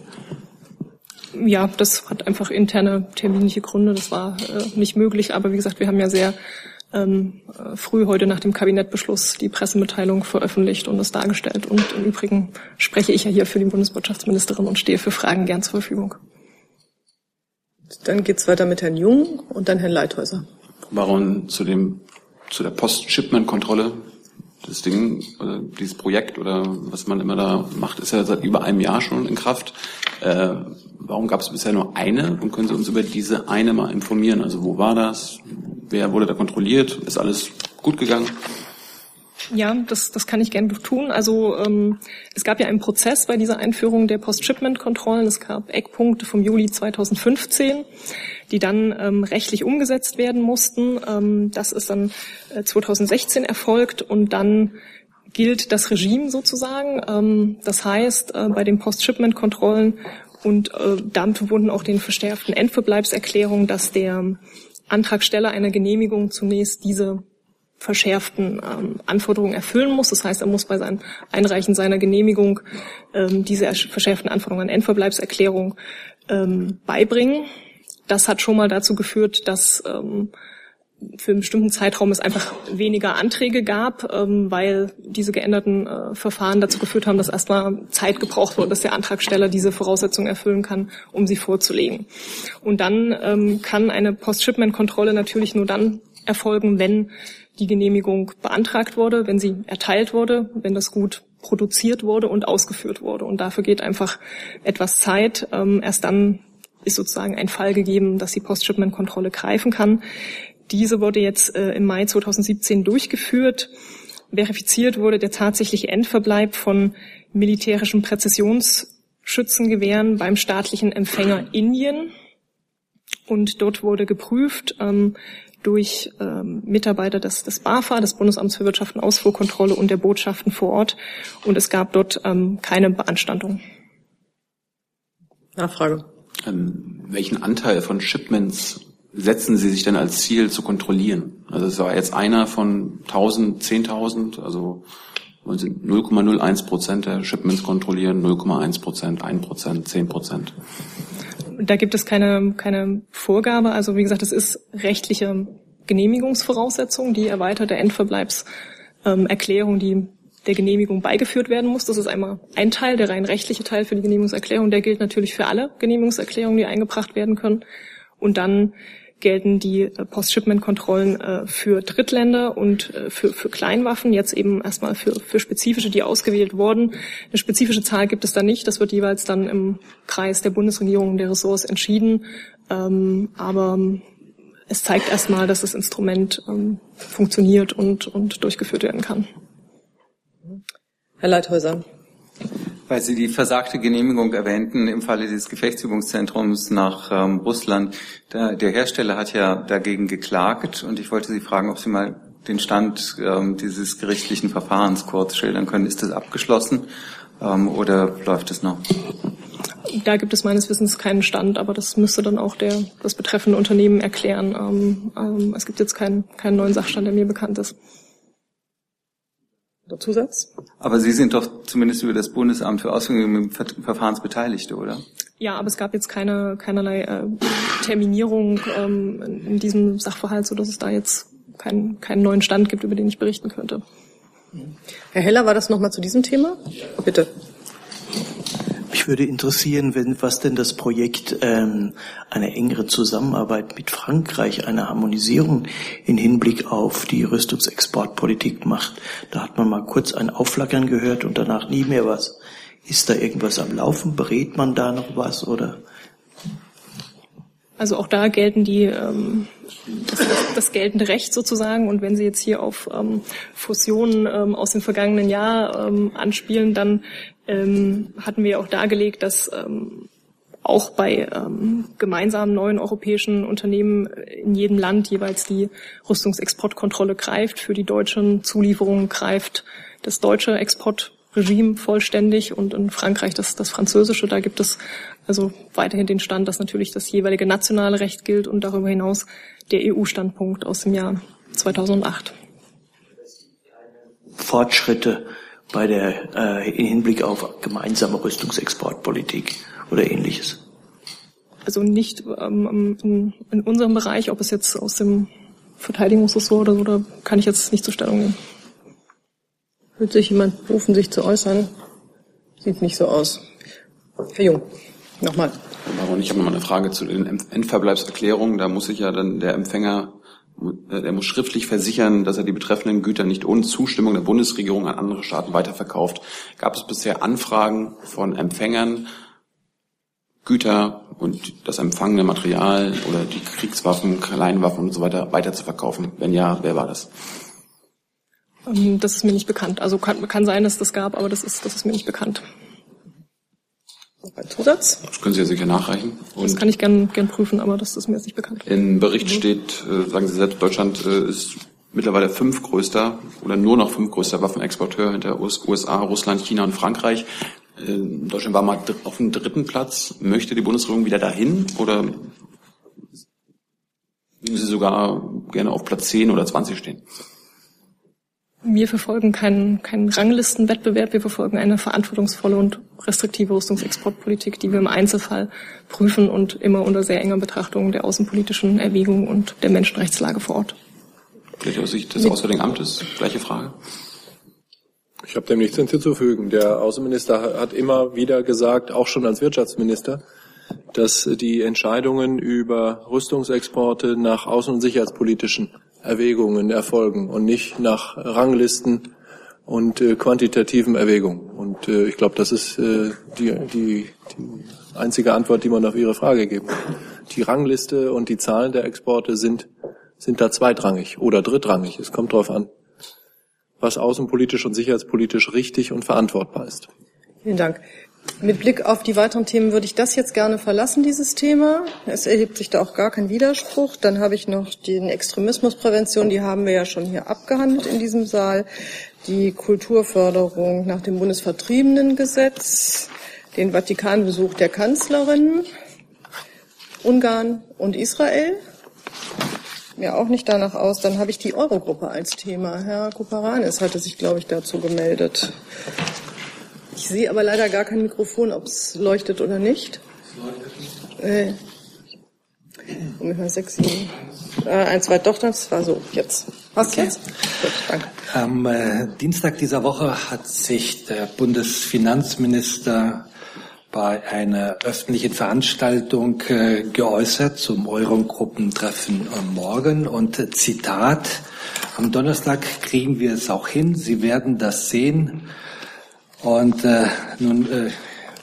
ja, das hat einfach interne terminliche Gründe. Das war äh, nicht möglich. Aber wie gesagt, wir haben ja sehr ähm, früh heute nach dem Kabinettbeschluss die Pressemitteilung veröffentlicht und es dargestellt. Und im Übrigen spreche ich ja hier für die Bundeswirtschaftsministerin und stehe für Fragen gern zur Verfügung. Dann geht's weiter mit Herrn Jung und dann Herrn Leithäuser. Baron, zu dem zu der Post-Shipment-Kontrolle das Ding, oder dieses Projekt oder was man immer da macht, ist ja seit über einem Jahr schon in Kraft. Äh, warum gab es bisher nur eine? Und können Sie uns über diese eine mal informieren? Also wo war das? Wer wurde da kontrolliert? Ist alles gut gegangen? Ja, das, das kann ich gerne tun. Also ähm, es gab ja einen Prozess bei dieser Einführung der Post-Shipment-Kontrollen. Es gab Eckpunkte vom Juli 2015, die dann ähm, rechtlich umgesetzt werden mussten. Ähm, das ist dann äh, 2016 erfolgt und dann gilt das Regime sozusagen. Ähm, das heißt, äh, bei den Post-Shipment-Kontrollen und äh, damit verbunden auch den verstärkten Endverbleibserklärungen, dass der Antragsteller einer Genehmigung zunächst diese verschärften ähm, Anforderungen erfüllen muss. Das heißt, er muss bei seinem Einreichen seiner Genehmigung ähm, diese verschärften Anforderungen an Endverbleibserklärung ähm, beibringen. Das hat schon mal dazu geführt, dass ähm, für einen bestimmten Zeitraum es einfach weniger Anträge gab, ähm, weil diese geänderten äh, Verfahren dazu geführt haben, dass erstmal Zeit gebraucht wurde, dass der Antragsteller diese Voraussetzungen erfüllen kann, um sie vorzulegen. Und dann ähm, kann eine Post-Shipment-Kontrolle natürlich nur dann erfolgen, wenn die Genehmigung beantragt wurde, wenn sie erteilt wurde, wenn das gut produziert wurde und ausgeführt wurde. Und dafür geht einfach etwas Zeit. Ähm, erst dann ist sozusagen ein Fall gegeben, dass die Post-Shipment-Kontrolle greifen kann. Diese wurde jetzt äh, im Mai 2017 durchgeführt. Verifiziert wurde der tatsächliche Endverbleib von militärischen Präzisionsschützengewehren beim staatlichen Empfänger Indien. Und dort wurde geprüft, ähm, durch ähm, Mitarbeiter des, des BAFA, des Bundesamts für Wirtschaft und Ausfuhrkontrolle und der Botschaften vor Ort. Und es gab dort ähm, keine Beanstandung. Nachfrage. Ähm, welchen Anteil von Shipments setzen Sie sich denn als Ziel zu kontrollieren? Also es war jetzt einer von 1000, 10.000, also wollen Sie 0,01 Prozent der Shipments kontrollieren, 0,1 Prozent, 1 Prozent, 10 Prozent? Da gibt es keine, keine Vorgabe. Also wie gesagt, es ist rechtliche Genehmigungsvoraussetzung, die erweiterte Endverbleibserklärung, ähm, die der Genehmigung beigeführt werden muss. Das ist einmal ein Teil, der rein rechtliche Teil für die Genehmigungserklärung. Der gilt natürlich für alle Genehmigungserklärungen, die eingebracht werden können. Und dann gelten die äh, Post-Shipment-Kontrollen äh, für Drittländer und äh, für, für Kleinwaffen, jetzt eben erstmal für, für spezifische, die ausgewählt wurden. Eine spezifische Zahl gibt es da nicht, das wird jeweils dann im Kreis der Bundesregierung der Ressorts entschieden. Ähm, aber es zeigt erstmal, dass das Instrument ähm, funktioniert und, und durchgeführt werden kann. Herr Leithäuser. Weil Sie die versagte Genehmigung erwähnten im Falle des Gefechtsübungszentrums nach ähm, Russland. Der, der, Hersteller hat ja dagegen geklagt und ich wollte Sie fragen, ob Sie mal den Stand ähm, dieses gerichtlichen Verfahrens kurz schildern können. Ist das abgeschlossen ähm, oder läuft es noch? Da gibt es meines Wissens keinen Stand, aber das müsste dann auch der, das betreffende Unternehmen erklären. Ähm, ähm, es gibt jetzt keinen, keinen neuen Sachstand, der mir bekannt ist. Oder Zusatz? Aber Sie sind doch zumindest über das Bundesamt für Ausführungen Verfahrensbeteiligte, oder? Ja, aber es gab jetzt keine keinerlei äh, Terminierung ähm, in diesem Sachverhalt, so dass es da jetzt keinen keinen neuen Stand gibt, über den ich berichten könnte. Herr Heller, war das nochmal zu diesem Thema? Bitte. Würde interessieren, wenn, was denn das Projekt ähm, eine engere Zusammenarbeit mit Frankreich, eine Harmonisierung in Hinblick auf die Rüstungsexportpolitik macht. Da hat man mal kurz ein Aufflackern gehört und danach nie mehr was. Ist da irgendwas am Laufen? Berät man da noch was oder? Also auch da gelten die ähm, das, das geltende Recht sozusagen. Und wenn Sie jetzt hier auf ähm, Fusionen ähm, aus dem vergangenen Jahr ähm, anspielen, dann ähm, hatten wir auch dargelegt, dass ähm, auch bei ähm, gemeinsamen neuen europäischen Unternehmen in jedem Land jeweils die Rüstungsexportkontrolle greift. Für die deutschen Zulieferungen greift das deutsche Exportregime vollständig und in Frankreich das, das französische. Da gibt es also weiterhin den Stand, dass natürlich das jeweilige nationale Recht gilt und darüber hinaus der EU-Standpunkt aus dem Jahr 2008. Fortschritte bei der äh, in Hinblick auf gemeinsame Rüstungsexportpolitik oder ähnliches? Also nicht ähm, in, in, unserem Bereich, ob es jetzt aus dem Verteidigungsressort oder so, da kann ich jetzt nicht zur Stellung nehmen. Wird sich jemand berufen, sich zu äußern? Sieht nicht so aus. Herr Jung. Nochmal. Baron, ich habe nochmal eine Frage zu den Endverbleibserklärungen. Da muss sich ja dann der Empfänger, der muss schriftlich versichern, dass er die betreffenden Güter nicht ohne Zustimmung der Bundesregierung an andere Staaten weiterverkauft. Gab es bisher Anfragen von Empfängern, Güter und das empfangene Material oder die Kriegswaffen, Kleinwaffen und so weiter weiterzuverkaufen? Wenn ja, wer war das? Ähm, das ist mir nicht bekannt. Also kann, kann sein, dass das gab, aber das ist, das ist mir nicht bekannt. Ein Zusatz? Das können Sie ja sicher nachreichen. Und das kann ich gern, gern prüfen, aber das ist mir jetzt nicht bekannt. Im Bericht steht, äh, sagen Sie selbst, Deutschland äh, ist mittlerweile fünfgrößter oder nur noch fünfgrößter Waffenexporteur hinter USA, Russland, China und Frankreich. Äh, Deutschland war mal auf dem dritten Platz. Möchte die Bundesregierung wieder dahin oder würden Sie sogar gerne auf Platz 10 oder 20 stehen? Wir verfolgen keinen, keinen Ranglistenwettbewerb, wir verfolgen eine verantwortungsvolle und restriktive Rüstungsexportpolitik, die wir im Einzelfall prüfen und immer unter sehr enger Betrachtung der außenpolitischen Erwägungen und der Menschenrechtslage vor Ort. Vielleicht aus Sicht des Auswärtigen Amtes, gleiche Frage. Ich habe dem nichts hinzuzufügen. Der Außenminister hat immer wieder gesagt, auch schon als Wirtschaftsminister, dass die Entscheidungen über Rüstungsexporte nach außen- und sicherheitspolitischen Erwägungen erfolgen und nicht nach Ranglisten und äh, quantitativen Erwägungen. Und äh, ich glaube, das ist äh, die, die, die einzige Antwort, die man auf Ihre Frage geben kann. Die Rangliste und die Zahlen der Exporte sind, sind da zweitrangig oder drittrangig. Es kommt darauf an, was außenpolitisch und sicherheitspolitisch richtig und verantwortbar ist. Vielen Dank. Mit Blick auf die weiteren Themen würde ich das jetzt gerne verlassen, dieses Thema. Es erhebt sich da auch gar kein Widerspruch. Dann habe ich noch die Extremismusprävention, die haben wir ja schon hier abgehandelt in diesem Saal. Die Kulturförderung nach dem Bundesvertriebenengesetz, den Vatikanbesuch der Kanzlerin, Ungarn und Israel. Mir auch nicht danach aus. Dann habe ich die Eurogruppe als Thema. Herr Kuparanis hatte sich, glaube ich, dazu gemeldet. Ich sehe aber leider gar kein Mikrofon, ob es leuchtet oder nicht. Äh, ungefähr sechs, sieben. Äh, ein, zwei, doch, das war so. Jetzt. Was okay. jetzt? Gut, danke. Am äh, Dienstag dieser Woche hat sich der Bundesfinanzminister bei einer öffentlichen Veranstaltung äh, geäußert zum Eurogruppentreffen morgen und äh, Zitat, am Donnerstag kriegen wir es auch hin, Sie werden das sehen, und äh, nun äh,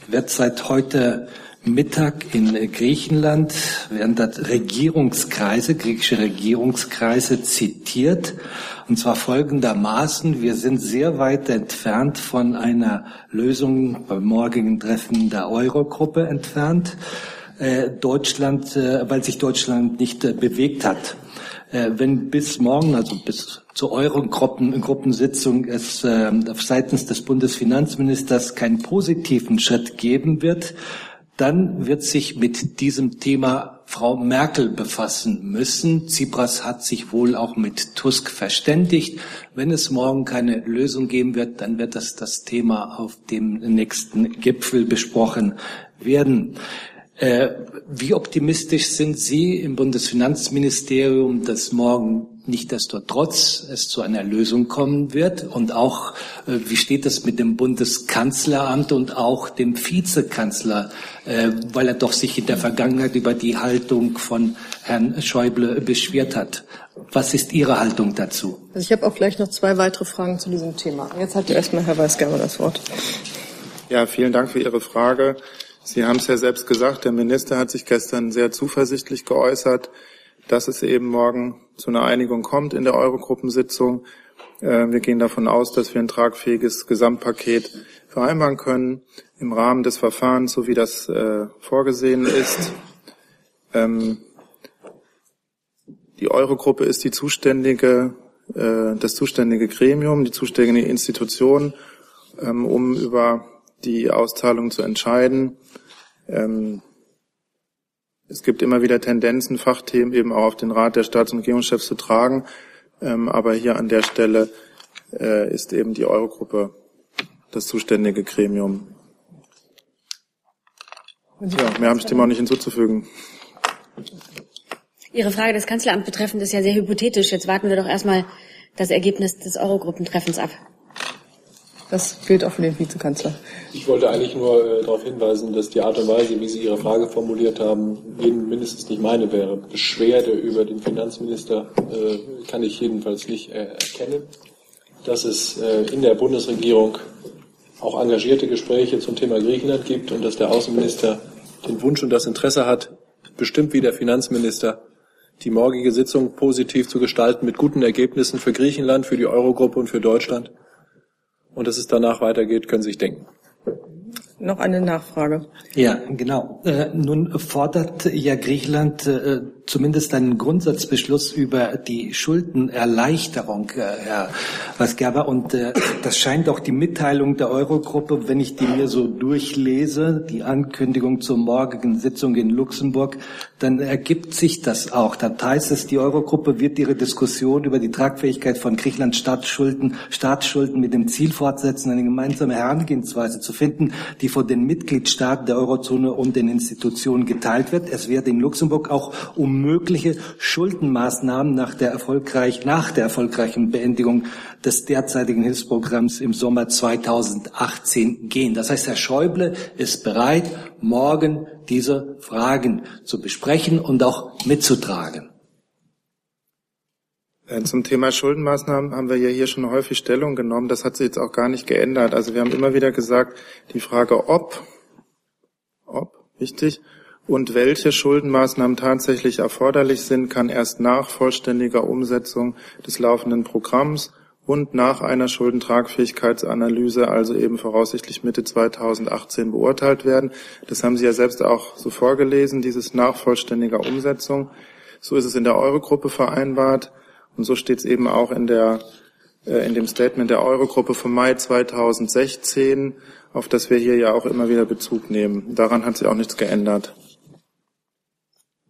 wird seit heute Mittag in Griechenland werden dort Regierungskreise, griechische Regierungskreise zitiert. Und zwar folgendermaßen, wir sind sehr weit entfernt von einer Lösung beim morgigen Treffen der Eurogruppe entfernt. Äh, Deutschland, äh, weil sich Deutschland nicht äh, bewegt hat. Äh, wenn bis morgen, also bis zur Euro-Gruppensitzung es äh, seitens des Bundesfinanzministers keinen positiven Schritt geben wird, dann wird sich mit diesem Thema Frau Merkel befassen müssen. Tsipras hat sich wohl auch mit Tusk verständigt. Wenn es morgen keine Lösung geben wird, dann wird das das Thema auf dem nächsten Gipfel besprochen werden. Äh, wie optimistisch sind Sie im Bundesfinanzministerium, dass morgen nichtdestotrotz es zu einer Lösung kommen wird? Und auch, äh, wie steht es mit dem Bundeskanzleramt und auch dem Vizekanzler, äh, weil er doch sich in der Vergangenheit über die Haltung von Herrn Schäuble beschwert hat? Was ist Ihre Haltung dazu? Also ich habe auch gleich noch zwei weitere Fragen zu diesem Thema. Jetzt hat erstmal Herr Weisgerber das Wort. Ja, vielen Dank für Ihre Frage. Sie haben es ja selbst gesagt, der Minister hat sich gestern sehr zuversichtlich geäußert, dass es eben morgen zu einer Einigung kommt in der Eurogruppensitzung. Äh, wir gehen davon aus, dass wir ein tragfähiges Gesamtpaket vereinbaren können im Rahmen des Verfahrens, so wie das äh, vorgesehen ist. Ähm, die Eurogruppe ist die zuständige, äh, das zuständige Gremium, die zuständige Institution, ähm, um über die Auszahlung zu entscheiden. Ähm, es gibt immer wieder Tendenzen, Fachthemen eben auch auf den Rat der Staats- und Regierungschefs zu tragen. Ähm, aber hier an der Stelle äh, ist eben die Eurogruppe das zuständige Gremium. Ja, mehr habe ich dem auch nicht hinzuzufügen. Ihre Frage des Kanzleramts betreffend ist ja sehr hypothetisch. Jetzt warten wir doch erstmal das Ergebnis des Eurogruppentreffens ab. Das gilt auch für den Vizekanzler. Ich wollte eigentlich nur äh, darauf hinweisen, dass die Art und Weise, wie Sie Ihre Frage formuliert haben, mindestens nicht meine wäre. Beschwerde über den Finanzminister äh, kann ich jedenfalls nicht äh, erkennen. Dass es äh, in der Bundesregierung auch engagierte Gespräche zum Thema Griechenland gibt und dass der Außenminister den Wunsch und das Interesse hat, bestimmt wie der Finanzminister, die morgige Sitzung positiv zu gestalten mit guten Ergebnissen für Griechenland, für die Eurogruppe und für Deutschland. Und dass es danach weitergeht, können Sie sich denken. Noch eine Nachfrage. Ja, genau. Äh, nun fordert ja Griechenland äh, zumindest einen Grundsatzbeschluss über die Schuldenerleichterung, äh, Herr Weisgerber. Und äh, das scheint auch die Mitteilung der Eurogruppe, wenn ich die mir so durchlese, die Ankündigung zur morgigen Sitzung in Luxemburg, dann ergibt sich das auch. Dann heißt es, die Eurogruppe wird ihre Diskussion über die Tragfähigkeit von Griechenlands Staatsschulden, Staatsschulden mit dem Ziel fortsetzen, eine gemeinsame Herangehensweise zu finden, die von den Mitgliedstaaten der Eurozone und den Institutionen geteilt wird. Es wird in Luxemburg auch um mögliche Schuldenmaßnahmen nach der, erfolgreich, nach der erfolgreichen Beendigung des derzeitigen Hilfsprogramms im Sommer 2018 gehen. Das heißt, Herr Schäuble ist bereit, morgen diese Fragen zu besprechen und auch mitzutragen. Äh, zum Thema Schuldenmaßnahmen haben wir ja hier schon häufig Stellung genommen. Das hat sich jetzt auch gar nicht geändert. Also wir haben immer wieder gesagt, die Frage ob, ob, wichtig, und welche Schuldenmaßnahmen tatsächlich erforderlich sind, kann erst nach vollständiger Umsetzung des laufenden Programms und nach einer Schuldentragfähigkeitsanalyse, also eben voraussichtlich Mitte 2018 beurteilt werden. Das haben Sie ja selbst auch so vorgelesen, dieses nach vollständiger Umsetzung. So ist es in der Eurogruppe vereinbart. Und so steht es eben auch in, der, äh, in dem Statement der Eurogruppe vom Mai 2016, auf das wir hier ja auch immer wieder Bezug nehmen. Daran hat sich auch nichts geändert.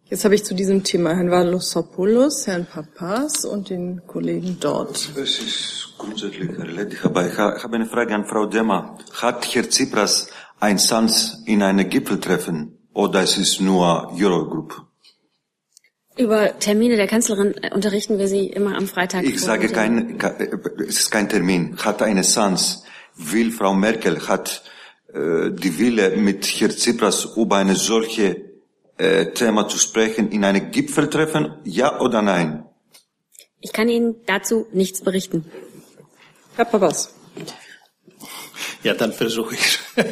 Jetzt habe ich zu diesem Thema Herrn Valosopoulos, Herrn Papas und den Kollegen dort. Das ist grundsätzlich erledigt, aber ich habe eine Frage an Frau Demmer. Hat Herr Tsipras ein Sans in einem Gipfeltreffen oder es ist nur Eurogroup? Über Termine der Kanzlerin unterrichten wir Sie immer am Freitag. Ich sage kein, es ist kein Termin. Hat eine Sans. Will Frau Merkel, hat äh, die Wille mit Herrn Tsipras über eine solche äh, Thema zu sprechen in einem Gipfeltreffen, ja oder nein? Ich kann Ihnen dazu nichts berichten. Herr Papas. Ja, dann versuche ich [LAUGHS]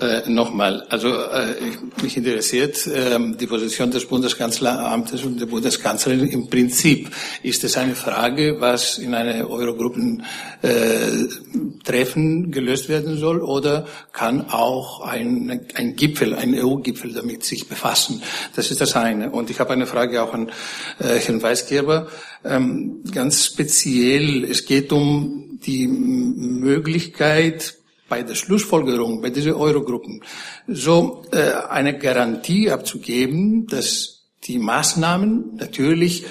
äh, nochmal. Also äh, mich interessiert äh, die Position des Bundeskanzleramtes und der Bundeskanzlerin. Im Prinzip ist es eine Frage, was in einer Eurogruppentreffen äh, gelöst werden soll, oder kann auch ein, ein Gipfel, ein EU-Gipfel damit sich befassen. Das ist das eine. Und ich habe eine Frage auch an äh, Herrn Weisgerber. Ähm, ganz speziell, es geht um die Möglichkeit, bei der Schlussfolgerung, bei diesen Eurogruppen, so äh, eine Garantie abzugeben, dass die Maßnahmen natürlich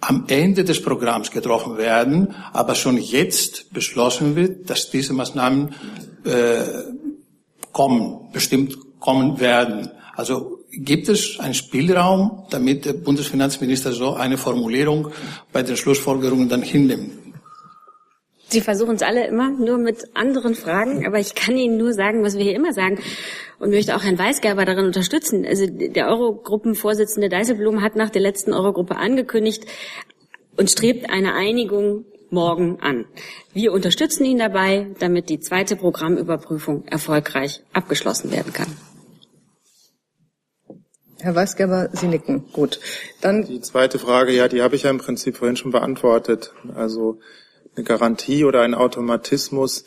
am Ende des Programms getroffen werden, aber schon jetzt beschlossen wird, dass diese Maßnahmen äh, kommen, bestimmt kommen werden. Also gibt es einen Spielraum, damit der Bundesfinanzminister so eine Formulierung bei den Schlussfolgerungen dann hinnimmt? Sie versuchen es alle immer, nur mit anderen Fragen, aber ich kann Ihnen nur sagen, was wir hier immer sagen und möchte auch Herrn Weisgerber darin unterstützen. Also der Eurogruppenvorsitzende Dijsselbloem hat nach der letzten Eurogruppe angekündigt und strebt eine Einigung morgen an. Wir unterstützen ihn dabei, damit die zweite Programmüberprüfung erfolgreich abgeschlossen werden kann. Herr Weisgerber, Sie nicken. Gut. Dann die zweite Frage, ja, die habe ich ja im Prinzip vorhin schon beantwortet. Also eine Garantie oder ein Automatismus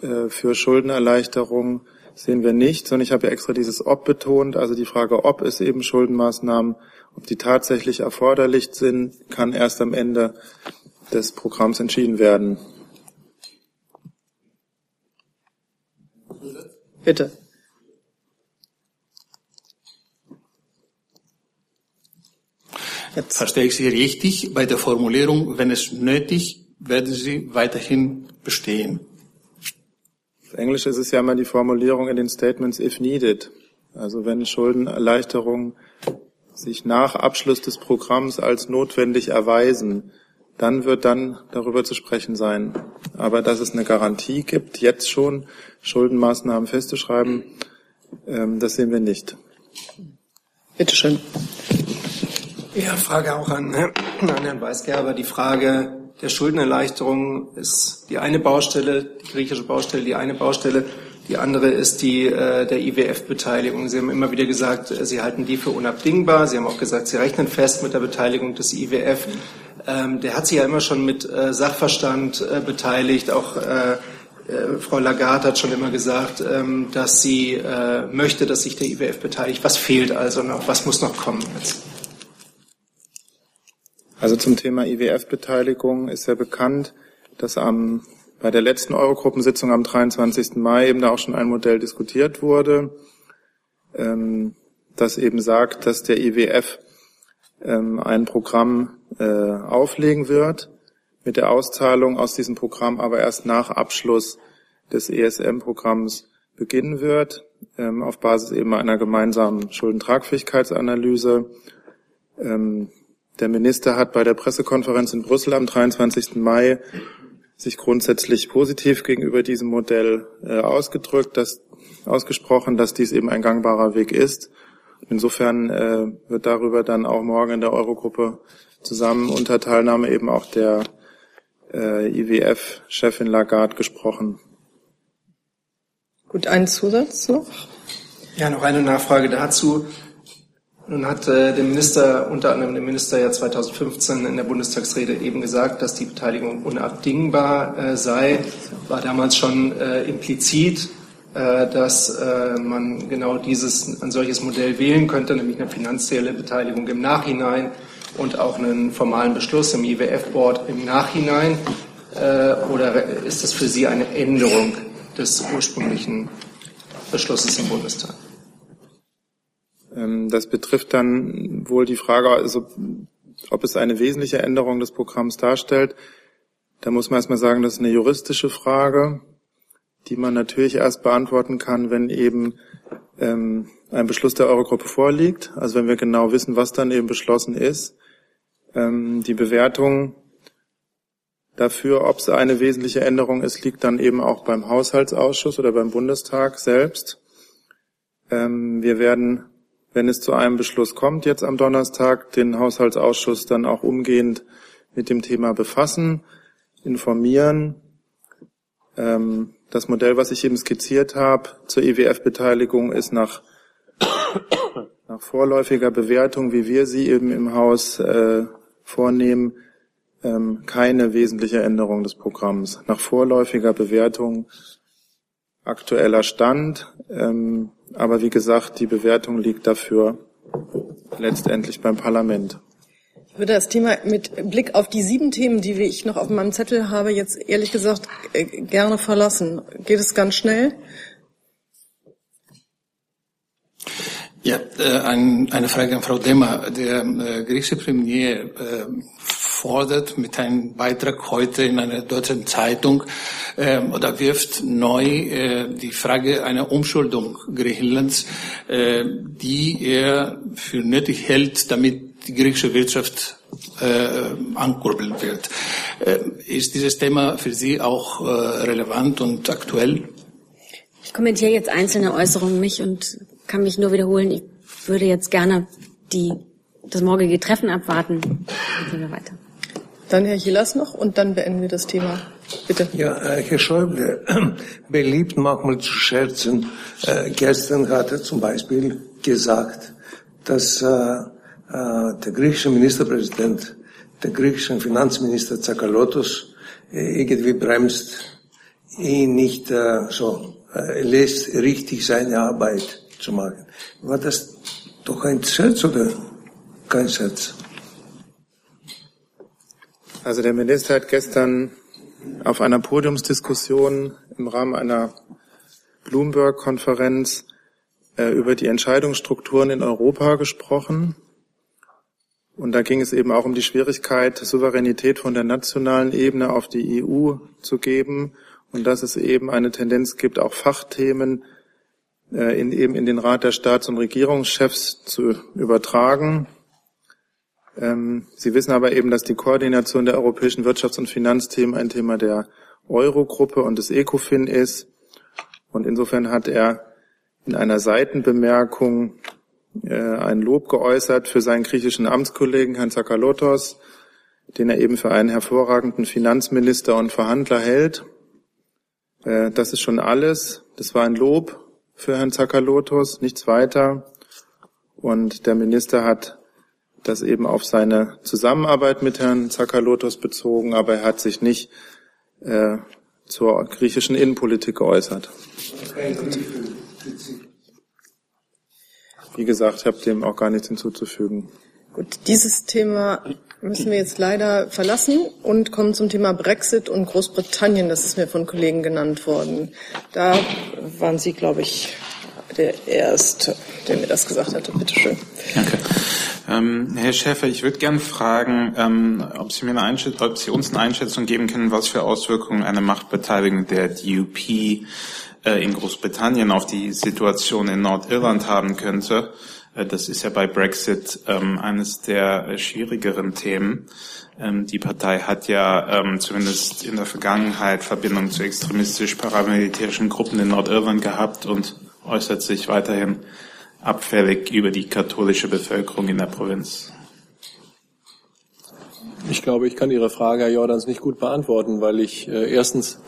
äh, für Schuldenerleichterung sehen wir nicht, sondern ich habe ja extra dieses Ob betont. Also die Frage, ob es eben Schuldenmaßnahmen, ob die tatsächlich erforderlich sind, kann erst am Ende des Programms entschieden werden. Bitte. Jetzt. Verstehe ich Sie richtig? Bei der Formulierung, wenn es nötig, werden Sie weiterhin bestehen. Auf Englisch ist es ja immer die Formulierung in den Statements if needed. Also wenn Schuldenerleichterungen sich nach Abschluss des Programms als notwendig erweisen, dann wird dann darüber zu sprechen sein. Aber dass es eine Garantie gibt, jetzt schon Schuldenmaßnahmen festzuschreiben, ähm, das sehen wir nicht. Bitte schön. Ja, Frage auch an, an Herrn Weisgerber. Die Frage der Schuldenerleichterung ist die eine Baustelle, die griechische Baustelle, die eine Baustelle. Die andere ist die äh, der IWF-Beteiligung. Sie haben immer wieder gesagt, äh, Sie halten die für unabdingbar. Sie haben auch gesagt, Sie rechnen fest mit der Beteiligung des IWF. Ähm, der hat sich ja immer schon mit äh, Sachverstand äh, beteiligt. Auch äh, äh, Frau Lagarde hat schon immer gesagt, ähm, dass sie möchte, dass sich der IWF beteiligt. Was fehlt also noch? Was muss noch kommen jetzt? Also zum Thema IWF-Beteiligung ist ja bekannt, dass am, bei der letzten Eurogruppensitzung am 23. Mai eben da auch schon ein Modell diskutiert wurde, ähm, das eben sagt, dass der IWF ähm, ein Programm äh, auflegen wird, mit der Auszahlung aus diesem Programm aber erst nach Abschluss des ESM-Programms beginnen wird, ähm, auf Basis eben einer gemeinsamen Schuldentragfähigkeitsanalyse. Ähm, der Minister hat bei der Pressekonferenz in Brüssel am 23. Mai sich grundsätzlich positiv gegenüber diesem Modell äh, ausgedrückt, dass, ausgesprochen, dass dies eben ein gangbarer Weg ist. Insofern äh, wird darüber dann auch morgen in der Eurogruppe zusammen unter Teilnahme eben auch der äh, IWF-Chefin Lagarde gesprochen. Gut, ein Zusatz noch? Ja, noch eine Nachfrage dazu. Nun hat äh, der Minister, unter anderem der Minister ja 2015 in der Bundestagsrede eben gesagt, dass die Beteiligung unabdingbar äh, sei. War damals schon äh, implizit, äh, dass äh, man genau dieses, ein solches Modell wählen könnte, nämlich eine finanzielle Beteiligung im Nachhinein und auch einen formalen Beschluss im IWF-Board im Nachhinein. Äh, oder ist das für Sie eine Änderung des ursprünglichen Beschlusses im Bundestag? Ähm, das betrifft dann wohl die Frage, also, ob es eine wesentliche Änderung des Programms darstellt. Da muss man erstmal sagen, das ist eine juristische Frage, die man natürlich erst beantworten kann, wenn eben ähm, ein Beschluss der Eurogruppe vorliegt. Also wenn wir genau wissen, was dann eben beschlossen ist. Ähm, die Bewertung dafür, ob es eine wesentliche Änderung ist, liegt dann eben auch beim Haushaltsausschuss oder beim Bundestag selbst. Ähm, wir werden wenn es zu einem Beschluss kommt, jetzt am Donnerstag, den Haushaltsausschuss dann auch umgehend mit dem Thema befassen, informieren. Ähm, das Modell, was ich eben skizziert habe zur EWF-Beteiligung, ist nach, [COUGHS] nach vorläufiger Bewertung, wie wir sie eben im Haus äh, vornehmen, ähm, keine wesentliche Änderung des Programms. Nach vorläufiger Bewertung aktueller Stand. Ähm, aber wie gesagt, die Bewertung liegt dafür letztendlich beim Parlament. würde das Thema mit Blick auf die sieben Themen, die ich noch auf meinem Zettel habe, jetzt ehrlich gesagt äh, gerne verlassen. Geht es ganz schnell? Ja, äh, ein, eine Frage an Frau Demmer. Der äh, griechische Premier äh, fordert mit einem Beitrag heute in einer deutschen Zeitung äh, oder wirft neu äh, die Frage einer Umschuldung Griechenlands, äh, die er für nötig hält, damit die griechische Wirtschaft äh, ankurbeln wird. Äh, ist dieses Thema für Sie auch äh, relevant und aktuell? Ich kommentiere jetzt einzelne Äußerungen nicht und kann mich nur wiederholen. Ich würde jetzt gerne die, das morgige Treffen abwarten. Dann gehen wir weiter. Dann Herr Hillas noch und dann beenden wir das Thema. Bitte. Ja, äh, Herr Schäuble, [CLEARS THROAT] beliebt manchmal zu scherzen. Äh, gestern hat er zum Beispiel gesagt, dass äh, äh, der griechische Ministerpräsident, der griechische Finanzminister Zakalotos äh, irgendwie bremst, ihn nicht äh, so lässt, richtig seine Arbeit zu machen. War das doch ein Scherz oder kein Scherz? Also der Minister hat gestern auf einer Podiumsdiskussion im Rahmen einer Bloomberg-Konferenz äh, über die Entscheidungsstrukturen in Europa gesprochen. Und da ging es eben auch um die Schwierigkeit, Souveränität von der nationalen Ebene auf die EU zu geben und dass es eben eine Tendenz gibt, auch Fachthemen äh, in, eben in den Rat der Staats- und Regierungschefs zu übertragen. Ähm, Sie wissen aber eben, dass die Koordination der europäischen Wirtschafts- und Finanzthemen ein Thema der Eurogruppe und des ECOFIN ist. Und insofern hat er in einer Seitenbemerkung äh, ein Lob geäußert für seinen griechischen Amtskollegen Herrn Zakalotos, den er eben für einen hervorragenden Finanzminister und Verhandler hält. Äh, das ist schon alles. Das war ein Lob für Herrn Zakalotos, nichts weiter. Und der Minister hat das eben auf seine Zusammenarbeit mit Herrn Zakalotos bezogen, aber er hat sich nicht äh, zur griechischen Innenpolitik geäußert. Wie gesagt, ich habe dem auch gar nichts hinzuzufügen. Gut, dieses Thema müssen wir jetzt leider verlassen und kommen zum Thema Brexit und Großbritannien. Das ist mir von Kollegen genannt worden. Da waren Sie, glaube ich, der Erste, der mir das gesagt hatte. Bitte schön. Danke. Ähm, Herr Schäfer, ich würde gerne fragen, ähm, ob, Sie mir eine ob Sie uns eine Einschätzung geben können, was für Auswirkungen eine Machtbeteiligung der DUP äh, in Großbritannien auf die Situation in Nordirland haben könnte. Äh, das ist ja bei Brexit ähm, eines der schwierigeren Themen. Ähm, die Partei hat ja ähm, zumindest in der Vergangenheit Verbindung zu extremistisch-paramilitärischen Gruppen in Nordirland gehabt und äußert sich weiterhin abfällig über die katholische Bevölkerung in der Provinz? Ich glaube, ich kann Ihre Frage, Herr Jordans, nicht gut beantworten, weil ich äh, erstens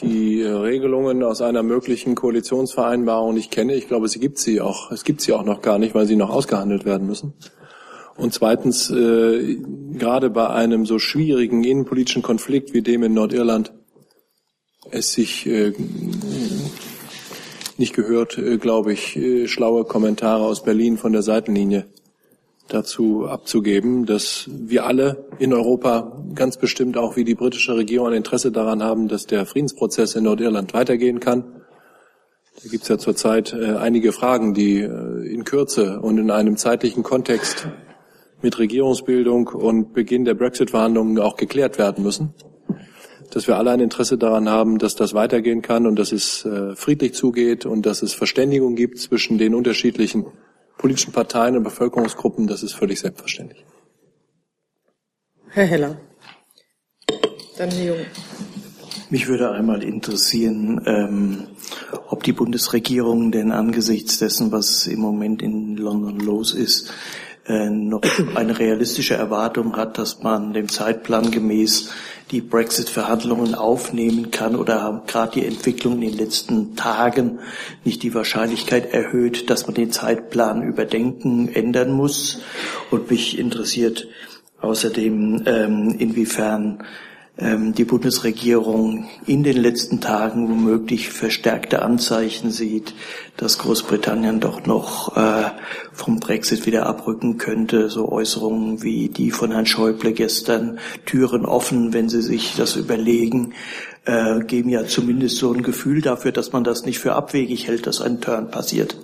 die Regelungen aus einer möglichen Koalitionsvereinbarung nicht kenne. Ich glaube, sie gibt sie auch. Es gibt sie auch noch gar nicht, weil sie noch ausgehandelt werden müssen. Und zweitens, äh, gerade bei einem so schwierigen innenpolitischen Konflikt wie dem in Nordirland, es sich äh, nicht gehört, äh, glaube ich, äh, schlaue Kommentare aus Berlin von der Seitenlinie dazu abzugeben, dass wir alle in Europa ganz bestimmt auch wie die britische Regierung ein Interesse daran haben, dass der Friedensprozess in Nordirland weitergehen kann. Da gibt es ja zurzeit äh, einige Fragen, die in Kürze und in einem zeitlichen Kontext mit Regierungsbildung und Beginn der Brexit-Verhandlungen auch geklärt werden müssen dass wir alle ein Interesse daran haben, dass das weitergehen kann und dass es äh, friedlich zugeht und dass es Verständigung gibt zwischen den unterschiedlichen politischen Parteien und Bevölkerungsgruppen. Das ist völlig selbstverständlich. Herr Heller. Dann Herr Jung. Mich würde einmal interessieren, ähm, ob die Bundesregierung denn angesichts dessen, was im Moment in London los ist, äh, noch eine realistische Erwartung hat, dass man dem Zeitplan gemäß die Brexit-Verhandlungen aufnehmen kann oder haben gerade die Entwicklung in den letzten Tagen nicht die Wahrscheinlichkeit erhöht, dass man den Zeitplan überdenken, ändern muss? Und mich interessiert außerdem, ähm, inwiefern die Bundesregierung in den letzten Tagen womöglich verstärkte Anzeichen sieht, dass Großbritannien doch noch äh, vom Brexit wieder abrücken könnte. So Äußerungen wie die von Herrn Schäuble gestern, Türen offen, wenn Sie sich das überlegen, äh, geben ja zumindest so ein Gefühl dafür, dass man das nicht für abwegig hält, dass ein Turn passiert.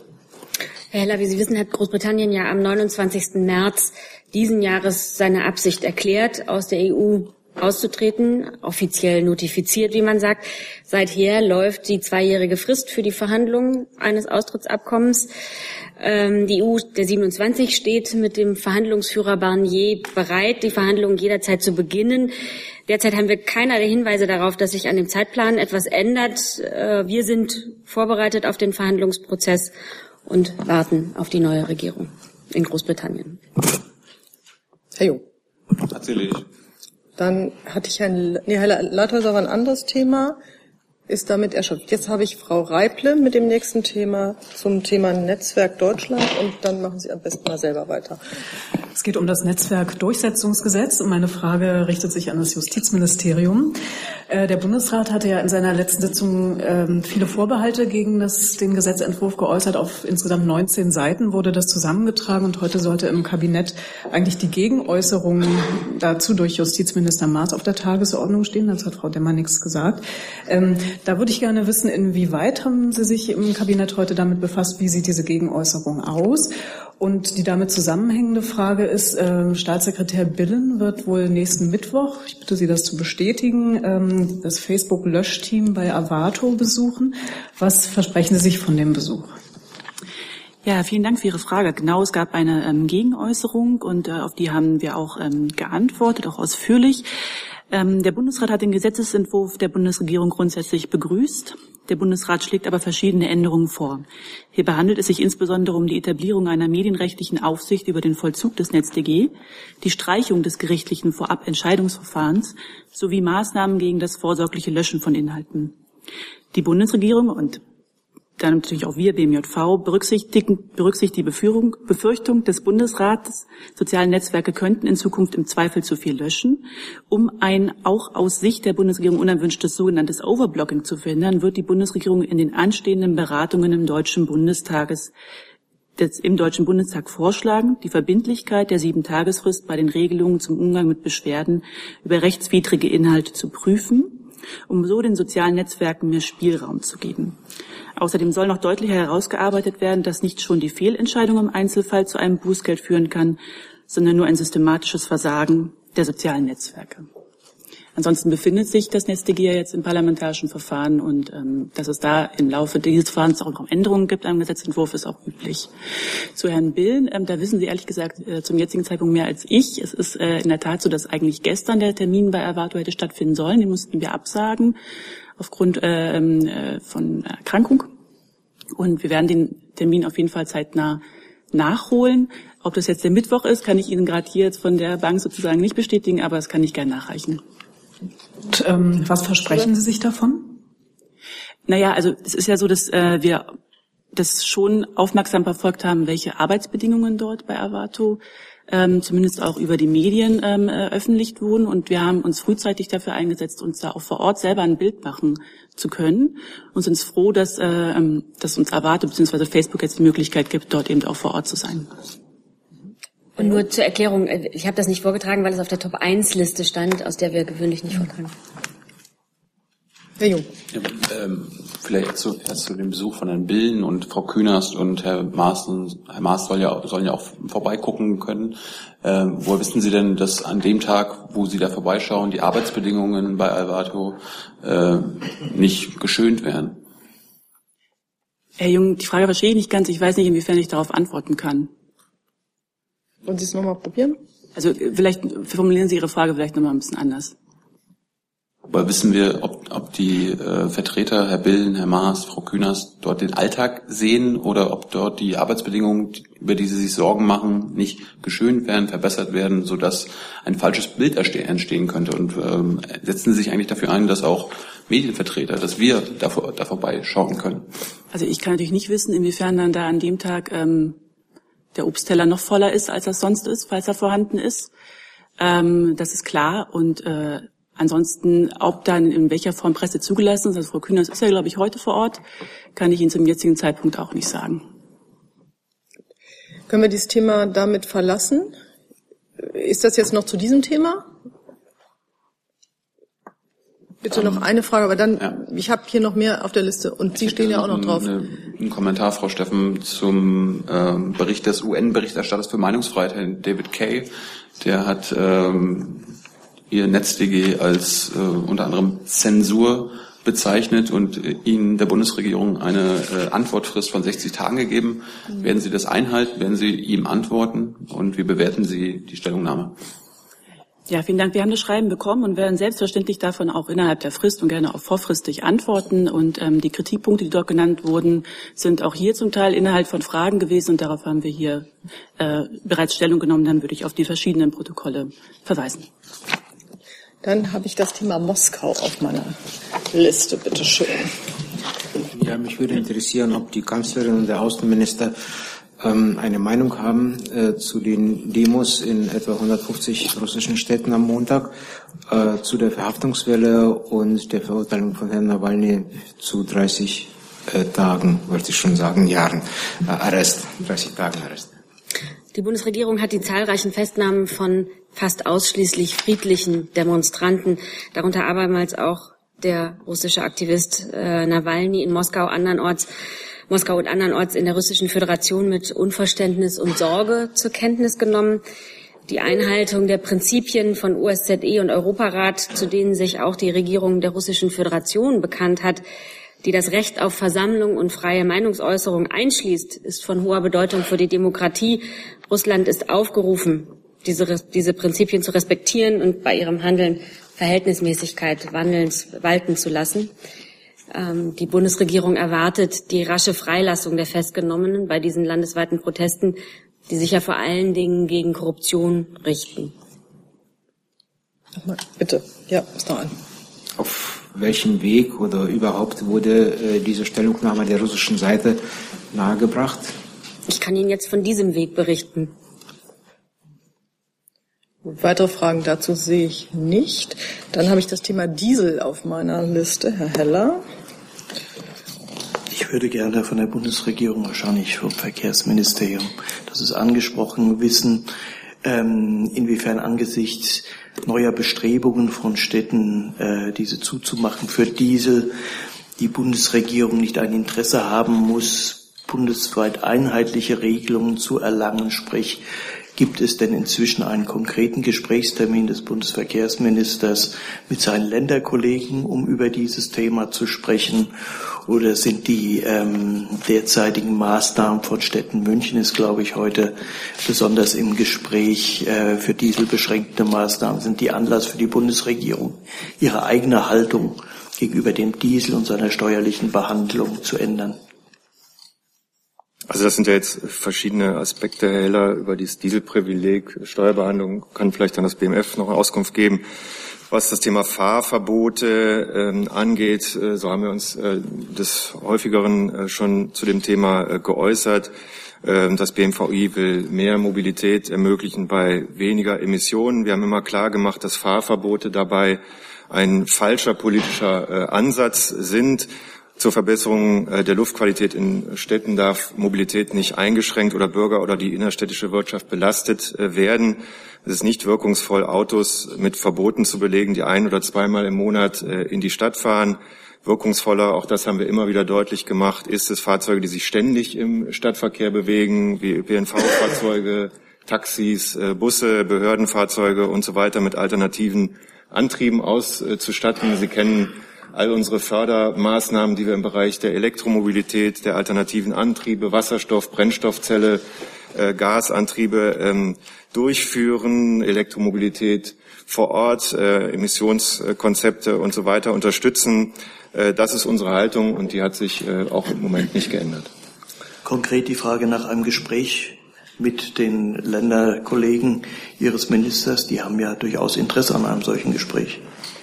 Herr Heller, wie Sie wissen, hat Großbritannien ja am 29. März diesen Jahres seine Absicht erklärt, aus der EU auszutreten, offiziell notifiziert, wie man sagt. Seither läuft die zweijährige Frist für die Verhandlungen eines Austrittsabkommens. Ähm, die EU der 27 steht mit dem Verhandlungsführer Barnier bereit, die Verhandlungen jederzeit zu beginnen. Derzeit haben wir keinerlei Hinweise darauf, dass sich an dem Zeitplan etwas ändert. Äh, wir sind vorbereitet auf den Verhandlungsprozess und warten auf die neue Regierung in Großbritannien. Herr Jung. Erledigt. Dann hatte ich ein, nee, Herr Lathäuser war ein anderes Thema, ist damit erschöpft. Jetzt habe ich Frau Reible mit dem nächsten Thema zum Thema Netzwerk Deutschland und dann machen Sie am besten mal selber weiter. Es geht um das Netzwerkdurchsetzungsgesetz und meine Frage richtet sich an das Justizministerium. Äh, der Bundesrat hatte ja in seiner letzten Sitzung ähm, viele Vorbehalte gegen das, den Gesetzentwurf geäußert. Auf insgesamt 19 Seiten wurde das zusammengetragen und heute sollte im Kabinett eigentlich die Gegenäußerung dazu durch Justizminister Maas auf der Tagesordnung stehen. Das hat Frau Demmer nichts gesagt. Da würde ich gerne wissen, inwieweit haben Sie sich im Kabinett heute damit befasst? Wie sieht diese Gegenäußerung aus? Und die damit zusammenhängende Frage ist, äh, Staatssekretär Billen wird wohl nächsten Mittwoch, ich bitte Sie das zu bestätigen, ähm, das Facebook-Löschteam bei Avato besuchen. Was versprechen Sie sich von dem Besuch? Ja, vielen Dank für Ihre Frage. Genau, es gab eine ähm, Gegenäußerung und äh, auf die haben wir auch ähm, geantwortet, auch ausführlich. Ähm, der Bundesrat hat den Gesetzesentwurf der Bundesregierung grundsätzlich begrüßt. Der Bundesrat schlägt aber verschiedene Änderungen vor. Hierbei handelt es sich insbesondere um die Etablierung einer medienrechtlichen Aufsicht über den Vollzug des NetzDG, die Streichung des gerichtlichen Vorabentscheidungsverfahrens sowie Maßnahmen gegen das vorsorgliche Löschen von Inhalten. Die Bundesregierung und dann natürlich auch wir, BMJV, berücksichtigen, berücksichtigen die Beführung, Befürchtung des Bundesrates, soziale Netzwerke könnten in Zukunft im Zweifel zu viel löschen. Um ein auch aus Sicht der Bundesregierung unerwünschtes sogenanntes Overblocking zu verhindern, wird die Bundesregierung in den anstehenden Beratungen im Deutschen Bundestages des, im Deutschen Bundestag vorschlagen, die Verbindlichkeit der Sieben-Tagesfrist bei den Regelungen zum Umgang mit Beschwerden über rechtswidrige Inhalte zu prüfen, um so den sozialen Netzwerken mehr Spielraum zu geben. Außerdem soll noch deutlicher herausgearbeitet werden, dass nicht schon die Fehlentscheidung im Einzelfall zu einem Bußgeld führen kann, sondern nur ein systematisches Versagen der sozialen Netzwerke. Ansonsten befindet sich das NetzDG jetzt im parlamentarischen Verfahren und ähm, dass es da im Laufe dieses Verfahrens auch Änderungen gibt am Gesetzentwurf, ist auch üblich. Zu Herrn Billen, ähm, da wissen Sie ehrlich gesagt äh, zum jetzigen Zeitpunkt mehr als ich. Es ist äh, in der Tat so, dass eigentlich gestern der Termin bei Avato hätte stattfinden sollen. Den mussten wir absagen aufgrund ähm, äh, von Erkrankung. Und wir werden den Termin auf jeden Fall zeitnah nachholen. Ob das jetzt der Mittwoch ist, kann ich Ihnen gerade hier jetzt von der Bank sozusagen nicht bestätigen, aber das kann ich gerne nachreichen. Und, ähm, was versprechen Sie sich davon? Naja, also es ist ja so, dass äh, wir das schon aufmerksam verfolgt haben, welche Arbeitsbedingungen dort bei Avato ähm, zumindest auch über die Medien ähm, öffentlicht wurden. Und wir haben uns frühzeitig dafür eingesetzt, uns da auch vor Ort selber ein Bild machen zu können und sind froh, dass, äh, ähm, dass uns Avate bzw. Facebook jetzt die Möglichkeit gibt, dort eben auch vor Ort zu sein. Und nur zur Erklärung, äh, ich habe das nicht vorgetragen, weil es auf der Top-1-Liste stand, aus der wir gewöhnlich nicht vortragen. Herr Jung. Ja, ähm, vielleicht zu, erst zu dem Besuch von Herrn Billen und Frau Künast und Herr Maas. Herr Maas soll ja, sollen ja auch vorbeigucken können. Ähm, woher wissen Sie denn, dass an dem Tag, wo Sie da vorbeischauen, die Arbeitsbedingungen bei Alvato äh, nicht geschönt werden? Herr Jung, die Frage verstehe ich nicht ganz. Ich weiß nicht, inwiefern ich darauf antworten kann. Wollen Sie es nochmal probieren? Also vielleicht formulieren Sie Ihre Frage vielleicht nochmal ein bisschen anders. Aber wissen wir, ob, ob die äh, Vertreter, Herr Billen, Herr Maas, Frau Kühners, dort den Alltag sehen oder ob dort die Arbeitsbedingungen, über die sie sich Sorgen machen, nicht geschönt werden, verbessert werden, sodass ein falsches Bild entstehen könnte? Und ähm, setzen Sie sich eigentlich dafür ein, dass auch Medienvertreter, dass wir da, da vorbeischauen können? Also ich kann natürlich nicht wissen, inwiefern dann da an dem Tag ähm, der Obstteller noch voller ist, als er sonst ist, falls er vorhanden ist. Ähm, das ist klar. Und äh, Ansonsten, ob dann in welcher Form Presse zugelassen ist, also Frau Kühners ist ja, glaube ich, heute vor Ort, kann ich Ihnen zum jetzigen Zeitpunkt auch nicht sagen. Können wir dieses Thema damit verlassen? Ist das jetzt noch zu diesem Thema? Bitte noch eine Frage, aber dann, ja. ich habe hier noch mehr auf der Liste und Sie stehen ja auch noch drauf. Ein Kommentar, Frau Steffen, zum ähm, Bericht des UN-Berichterstatters für Meinungsfreiheit, Herrn David Kay. Der hat ähm, ihr NetzDG als äh, unter anderem Zensur bezeichnet und äh, Ihnen der Bundesregierung eine äh, Antwortfrist von 60 Tagen gegeben. Mhm. Werden Sie das einhalten? Werden Sie ihm antworten? Und wie bewerten Sie die Stellungnahme? Ja, vielen Dank. Wir haben das Schreiben bekommen und werden selbstverständlich davon auch innerhalb der Frist und gerne auch vorfristig antworten. Und ähm, die Kritikpunkte, die dort genannt wurden, sind auch hier zum Teil Inhalt von Fragen gewesen und darauf haben wir hier äh, bereits Stellung genommen. Dann würde ich auf die verschiedenen Protokolle verweisen. Dann habe ich das Thema Moskau auf meiner Liste. Bitte schön. Ja, mich würde interessieren, ob die Kanzlerin und der Außenminister ähm, eine Meinung haben äh, zu den Demos in etwa 150 russischen Städten am Montag, äh, zu der Verhaftungswelle und der Verurteilung von Herrn Nawalny zu 30 äh, Tagen, wollte ich schon sagen, Jahren äh, Arrest, 30 Tagen Arrest. Die Bundesregierung hat die zahlreichen Festnahmen von fast ausschließlich friedlichen Demonstranten, darunter abermals auch der russische Aktivist äh, Nawalny in Moskau andernorts Moskau und andernorts in der Russischen Föderation mit Unverständnis und Sorge zur Kenntnis genommen. Die Einhaltung der Prinzipien von OSZE und Europarat, zu denen sich auch die Regierung der Russischen Föderation bekannt hat, die das Recht auf Versammlung und freie Meinungsäußerung einschließt, ist von hoher Bedeutung für die Demokratie. Russland ist aufgerufen, diese, diese Prinzipien zu respektieren und bei ihrem Handeln Verhältnismäßigkeit wandelns, walten zu lassen. Ähm, die Bundesregierung erwartet die rasche Freilassung der Festgenommenen bei diesen landesweiten Protesten, die sich ja vor allen Dingen gegen Korruption richten. Bitte, ja, ist noch an. Auf welchem Weg oder überhaupt wurde äh, diese Stellungnahme der russischen Seite nahegebracht? Ich kann Ihnen jetzt von diesem Weg berichten. Weitere Fragen dazu sehe ich nicht. Dann habe ich das Thema Diesel auf meiner Liste. Herr Heller. Ich würde gerne von der Bundesregierung, wahrscheinlich vom Verkehrsministerium, das ist angesprochen, wissen, ähm, inwiefern angesichts neuer Bestrebungen von Städten, äh, diese zuzumachen für Diesel, die Bundesregierung nicht ein Interesse haben muss, bundesweit einheitliche Regelungen zu erlangen, sprich Gibt es denn inzwischen einen konkreten Gesprächstermin des Bundesverkehrsministers mit seinen Länderkollegen, um über dieses Thema zu sprechen? Oder sind die ähm, derzeitigen Maßnahmen von Städten München ist, glaube ich, heute besonders im Gespräch äh, für dieselbeschränkte Maßnahmen, sind die Anlass für die Bundesregierung, ihre eigene Haltung gegenüber dem Diesel und seiner steuerlichen Behandlung zu ändern? Also das sind ja jetzt verschiedene Aspekte, Herr Heller, über dieses Dieselprivileg, Steuerbehandlung, kann vielleicht dann das BMF noch eine Auskunft geben. Was das Thema Fahrverbote ähm, angeht, äh, so haben wir uns äh, des häufigeren äh, schon zu dem Thema äh, geäußert. Ähm, das BMVI will mehr Mobilität ermöglichen bei weniger Emissionen. Wir haben immer klar gemacht, dass Fahrverbote dabei ein falscher politischer äh, Ansatz sind. Zur Verbesserung äh, der Luftqualität in Städten darf Mobilität nicht eingeschränkt oder Bürger oder die innerstädtische Wirtschaft belastet äh, werden. Es ist nicht wirkungsvoll, Autos mit Verboten zu belegen, die ein- oder zweimal im Monat äh, in die Stadt fahren. Wirkungsvoller, auch das haben wir immer wieder deutlich gemacht, ist es Fahrzeuge, die sich ständig im Stadtverkehr bewegen, wie ÖPNV-Fahrzeuge, Taxis, Busse, Behördenfahrzeuge und so weiter mit alternativen Antrieben auszustatten. Sie kennen all unsere Fördermaßnahmen, die wir im Bereich der Elektromobilität, der alternativen Antriebe, Wasserstoff, Brennstoffzelle, äh, Gasantriebe ähm, durchführen, Elektromobilität vor Ort, äh, Emissionskonzepte und so weiter unterstützen. Äh, das ist unsere Haltung und die hat sich äh, auch im Moment nicht geändert. Konkret die Frage nach einem Gespräch mit den Länderkollegen Ihres Ministers. Die haben ja durchaus Interesse an einem solchen Gespräch.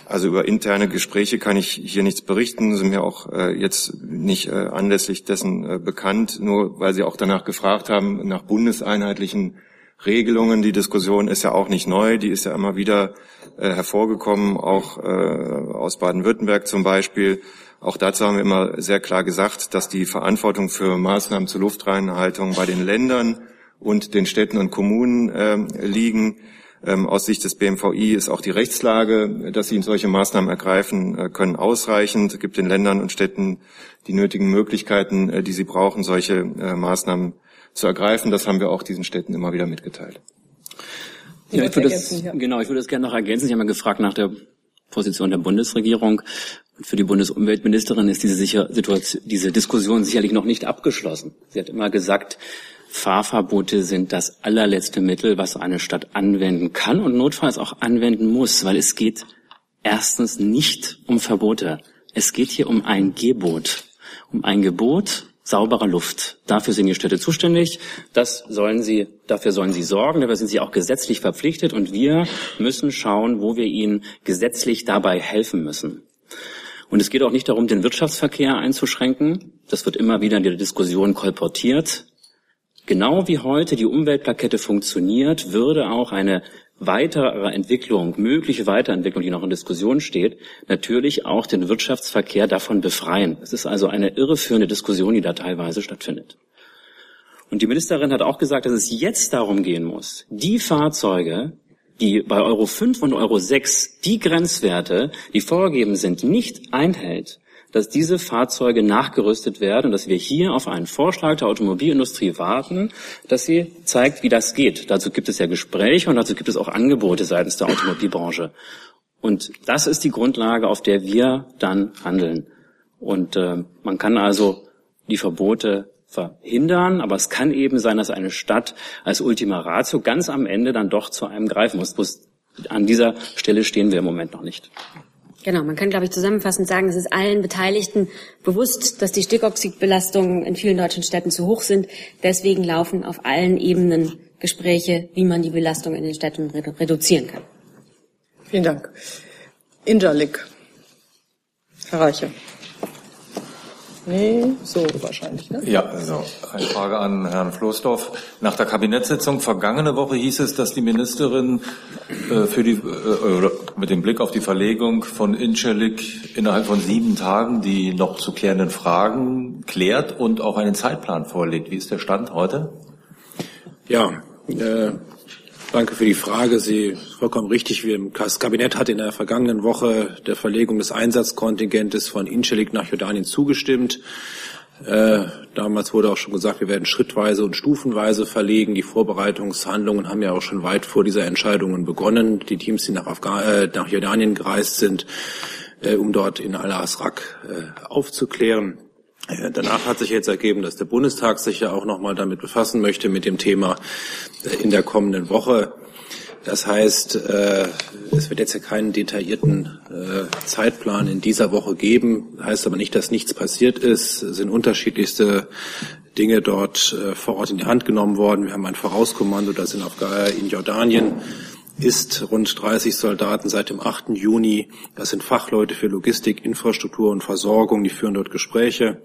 Also über interne Gespräche kann ich hier nichts berichten, sind mir auch äh, jetzt nicht äh, anlässlich dessen äh, bekannt, nur weil Sie auch danach gefragt haben, nach bundeseinheitlichen Regelungen. Die Diskussion ist ja auch nicht neu, die ist ja immer wieder äh, hervorgekommen, auch äh, aus Baden-Württemberg zum Beispiel. Auch dazu haben wir immer sehr klar gesagt, dass die Verantwortung für Maßnahmen zur Luftreinhaltung bei den Ländern und den Städten und Kommunen äh, liegen. Ähm, aus Sicht des BMVI ist auch die Rechtslage, dass sie solche Maßnahmen ergreifen äh, können, ausreichend. Es gibt den Ländern und Städten die nötigen Möglichkeiten, äh, die sie brauchen, solche äh, Maßnahmen zu ergreifen. Das haben wir auch diesen Städten immer wieder mitgeteilt. Ja, ich würde das, genau, ich würde das gerne noch ergänzen. Ich habe mal gefragt nach der Position der Bundesregierung. Und für die Bundesumweltministerin ist diese, sicher, Situation, diese Diskussion sicherlich noch nicht abgeschlossen. Sie hat immer gesagt, Fahrverbote sind das allerletzte Mittel, was eine Stadt anwenden kann und notfalls auch anwenden muss, weil es geht erstens nicht um Verbote. Es geht hier um ein Gebot. Um ein Gebot sauberer Luft. Dafür sind die Städte zuständig. Das sollen sie, dafür sollen sie sorgen. Dafür sind sie auch gesetzlich verpflichtet. Und wir müssen schauen, wo wir ihnen gesetzlich dabei helfen müssen. Und es geht auch nicht darum, den Wirtschaftsverkehr einzuschränken. Das wird immer wieder in der Diskussion kolportiert. Genau wie heute die Umweltplakette funktioniert, würde auch eine weitere Entwicklung, mögliche Weiterentwicklung, die noch in Diskussion steht, natürlich auch den Wirtschaftsverkehr davon befreien. Es ist also eine irreführende Diskussion, die da teilweise stattfindet. Und die Ministerin hat auch gesagt, dass es jetzt darum gehen muss, die Fahrzeuge, die bei Euro 5 und Euro 6 die Grenzwerte, die vorgegeben sind, nicht einhält, dass diese Fahrzeuge nachgerüstet werden und dass wir hier auf einen Vorschlag der Automobilindustrie warten, dass sie zeigt, wie das geht. Dazu gibt es ja Gespräche und dazu gibt es auch Angebote seitens der Automobilbranche. Und das ist die Grundlage, auf der wir dann handeln. Und äh, man kann also die Verbote verhindern, aber es kann eben sein, dass eine Stadt als Ultima Ratio ganz am Ende dann doch zu einem greifen muss. An dieser Stelle stehen wir im Moment noch nicht. Genau, man kann, glaube ich, zusammenfassend sagen, es ist allen Beteiligten bewusst, dass die Stickoxidbelastungen in vielen deutschen Städten zu hoch sind. Deswegen laufen auf allen Ebenen Gespräche, wie man die Belastung in den Städten redu reduzieren kann. Vielen Dank. Injalik. Herr Reiche. Nee, so wahrscheinlich. Ne? Ja, also eine Frage an Herrn Floßdorf. Nach der Kabinettssitzung vergangene Woche hieß es, dass die Ministerin äh, für die, äh, mit dem Blick auf die Verlegung von Incelik innerhalb von sieben Tagen die noch zu klärenden Fragen klärt und auch einen Zeitplan vorlegt. Wie ist der Stand heute? Ja, äh, Danke für die Frage. Sie vollkommen richtig. Das Kabinett hat in der vergangenen Woche der Verlegung des Einsatzkontingentes von Incelik nach Jordanien zugestimmt. Äh, damals wurde auch schon gesagt, wir werden schrittweise und stufenweise verlegen. Die Vorbereitungshandlungen haben ja auch schon weit vor dieser Entscheidung begonnen. Die Teams, die nach, Afghan äh, nach Jordanien gereist sind, äh, um dort in Al-Asrak äh, aufzuklären. Äh, danach hat sich jetzt ergeben, dass der Bundestag sich ja auch nochmal damit befassen möchte mit dem Thema äh, in der kommenden Woche. Das heißt, äh, es wird jetzt ja keinen detaillierten Zeitplan in dieser Woche geben. Heißt aber nicht, dass nichts passiert ist. Es sind unterschiedlichste Dinge dort vor Ort in die Hand genommen worden. Wir haben ein Vorauskommando, das in, in Jordanien ist rund 30 Soldaten seit dem 8. Juni. Das sind Fachleute für Logistik, Infrastruktur und Versorgung. Die führen dort Gespräche.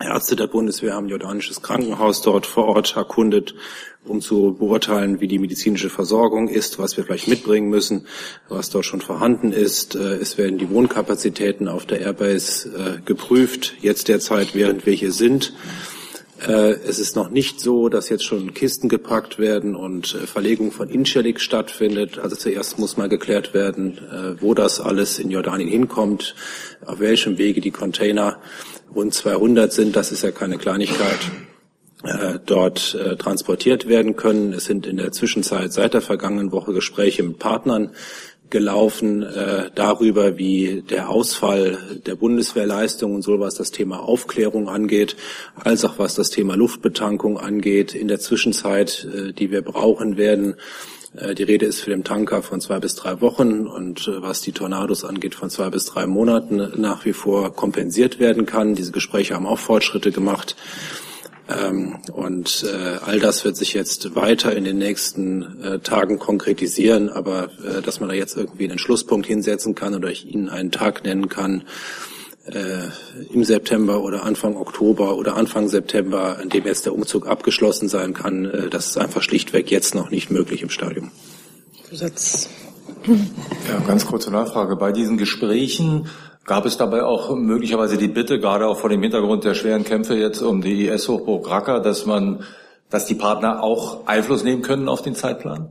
Ärzte der Bundeswehr haben jordanisches Krankenhaus dort vor Ort erkundet, um zu beurteilen, wie die medizinische Versorgung ist, was wir vielleicht mitbringen müssen, was dort schon vorhanden ist. Äh, es werden die Wohnkapazitäten auf der Airbase äh, geprüft, jetzt derzeit, während wir hier sind. Äh, es ist noch nicht so, dass jetzt schon Kisten gepackt werden und Verlegung von Inchelik stattfindet. Also zuerst muss mal geklärt werden, wo das alles in Jordanien hinkommt, auf welchem Wege die Container rund 200 sind, das ist ja keine Kleinigkeit, äh, dort äh, transportiert werden können. Es sind in der Zwischenzeit seit der vergangenen Woche Gespräche mit Partnern gelaufen äh, darüber, wie der Ausfall der Bundeswehrleistungen so was das Thema Aufklärung angeht, als auch was das Thema Luftbetankung angeht. In der Zwischenzeit, äh, die wir brauchen werden, die Rede ist für den Tanker von zwei bis drei Wochen und äh, was die Tornados angeht, von zwei bis drei Monaten nach wie vor kompensiert werden kann. Diese Gespräche haben auch Fortschritte gemacht. Ähm, und äh, all das wird sich jetzt weiter in den nächsten Tagen konkretisieren. Aber dass man da jetzt irgendwie einen Schlusspunkt hinsetzen kann oder ich Ihnen einen Tag nennen kann, äh, im September oder Anfang Oktober oder Anfang September, in dem jetzt der Umzug abgeschlossen sein kann, äh, das ist einfach schlichtweg jetzt noch nicht möglich im Stadium. Zusatz. Ja, ganz kurze Nachfrage. Bei diesen Gesprächen gab es dabei auch möglicherweise die Bitte, gerade auch vor dem Hintergrund der schweren Kämpfe jetzt um die IS-Hochburg Raqqa, dass man, dass die Partner auch Einfluss nehmen können auf den Zeitplan?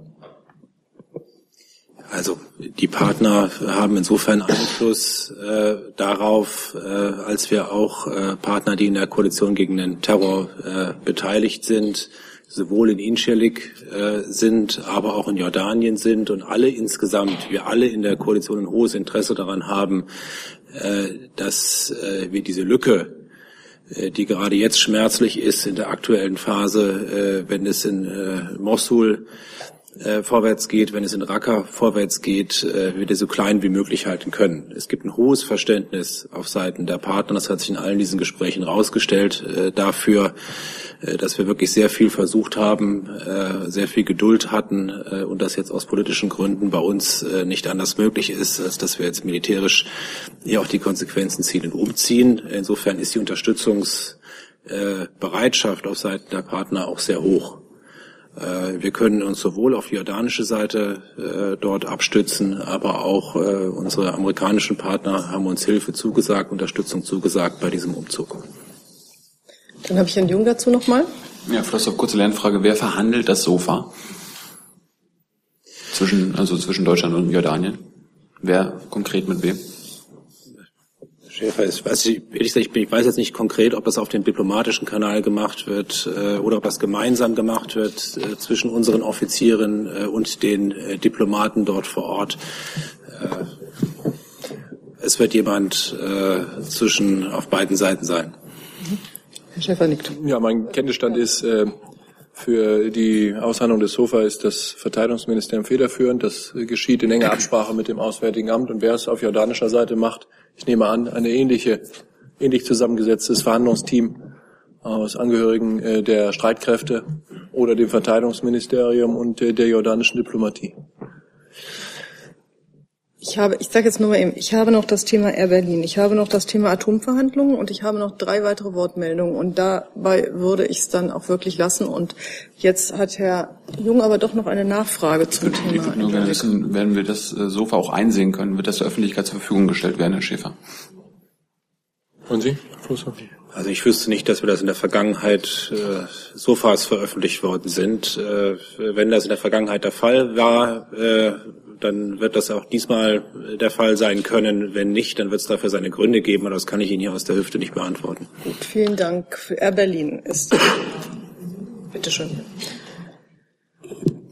Also die Partner haben insofern Einfluss äh, darauf, äh, als wir auch äh, Partner, die in der Koalition gegen den Terror äh, beteiligt sind, sowohl in Inchelik äh, sind, aber auch in Jordanien sind und alle insgesamt, wir alle in der Koalition ein hohes Interesse daran haben, äh, dass äh, wir diese Lücke, äh, die gerade jetzt schmerzlich ist in der aktuellen Phase, äh, wenn es in äh, Mosul äh, vorwärts geht, wenn es in Raqqa vorwärts geht, äh, wir so klein wie möglich halten können. Es gibt ein hohes Verständnis auf Seiten der Partner, das hat sich in allen diesen Gesprächen herausgestellt, äh, dafür, äh, dass wir wirklich sehr viel versucht haben, äh, sehr viel Geduld hatten äh, und das jetzt aus politischen Gründen bei uns äh, nicht anders möglich ist, als dass wir jetzt militärisch hier auch die Konsequenzen ziehen und umziehen. Insofern ist die Unterstützungsbereitschaft auf Seiten der Partner auch sehr hoch. Äh, wir können uns sowohl auf die jordanische Seite äh, dort abstützen, aber auch äh, unsere amerikanischen Partner haben uns Hilfe zugesagt, Unterstützung zugesagt bei diesem Umzug. Dann habe ich Herrn Jung dazu nochmal. Ja, vielleicht noch kurze Lernfrage. Wer verhandelt das Sofa? Zwischen, also zwischen Deutschland und Jordanien? Wer konkret mit wem? Schäfer ist, weiß ich, ehrlich gesagt, ich, weiß jetzt nicht konkret, ob das auf dem diplomatischen Kanal gemacht wird äh, oder ob das gemeinsam gemacht wird äh, zwischen unseren Offizieren äh, und den äh, Diplomaten dort vor Ort. Äh, es wird jemand äh, zwischen auf beiden Seiten sein. Herr Schäfer nickt. Ja, mein Kenntnisstand ist, äh, für die Aushandlung des SOFA ist das Verteidigungsministerium federführend. Das geschieht in enger Absprache mit dem Auswärtigen Amt. Und wer es auf jordanischer Seite macht, ich nehme an, eine ähnliche, ähnlich zusammengesetztes Verhandlungsteam aus Angehörigen äh, der Streitkräfte oder dem Verteidigungsministerium und äh, der jordanischen Diplomatie. Ich habe, ich sage jetzt nur mal eben, ich habe noch das Thema Air Berlin, ich habe noch das Thema Atomverhandlungen und ich habe noch drei weitere Wortmeldungen und dabei würde ich es dann auch wirklich lassen. Und jetzt hat Herr Jung aber doch noch eine Nachfrage zum Thema. Ich würde nur wissen, werden wir das äh, Sofa auch einsehen können? Wird das der Öffentlichkeit zur Verfügung gestellt werden, Herr Schäfer? Und Sie, Professor? Also ich wüsste nicht, dass wir das in der Vergangenheit äh, Sofas veröffentlicht worden sind. Äh, wenn das in der Vergangenheit der Fall war, äh, dann wird das auch diesmal der Fall sein können. Wenn nicht, dann wird es dafür seine Gründe geben, aber das kann ich Ihnen hier aus der Hüfte nicht beantworten. Gut, vielen Dank. Für Air Berlin ist. Bitte schön.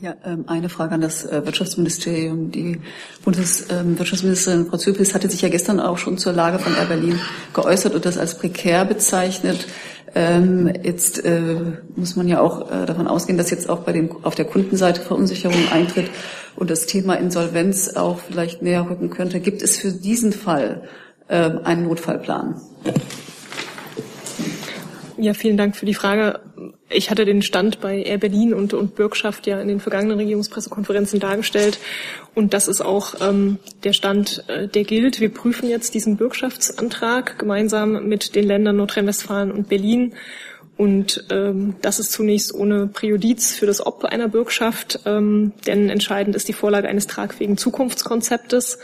Ja, ähm, eine Frage an das äh, Wirtschaftsministerium. Die Bundeswirtschaftsministerin Frau Zypris hatte sich ja gestern auch schon zur Lage von Air Berlin geäußert und das als prekär bezeichnet. Ähm, jetzt äh, muss man ja auch äh, davon ausgehen, dass jetzt auch bei dem, auf der Kundenseite Verunsicherung eintritt und das Thema Insolvenz auch vielleicht näher rücken könnte. Gibt es für diesen Fall äh, einen Notfallplan? Ja, vielen Dank für die Frage. Ich hatte den Stand bei Air Berlin und, und Bürgschaft ja in den vergangenen Regierungspressekonferenzen dargestellt. Und das ist auch ähm, der Stand, äh, der gilt. Wir prüfen jetzt diesen Bürgschaftsantrag gemeinsam mit den Ländern Nordrhein-Westfalen und Berlin. Und ähm, das ist zunächst ohne Präjudiz für das Ob einer Bürgschaft, ähm, denn entscheidend ist die Vorlage eines tragfähigen Zukunftskonzeptes.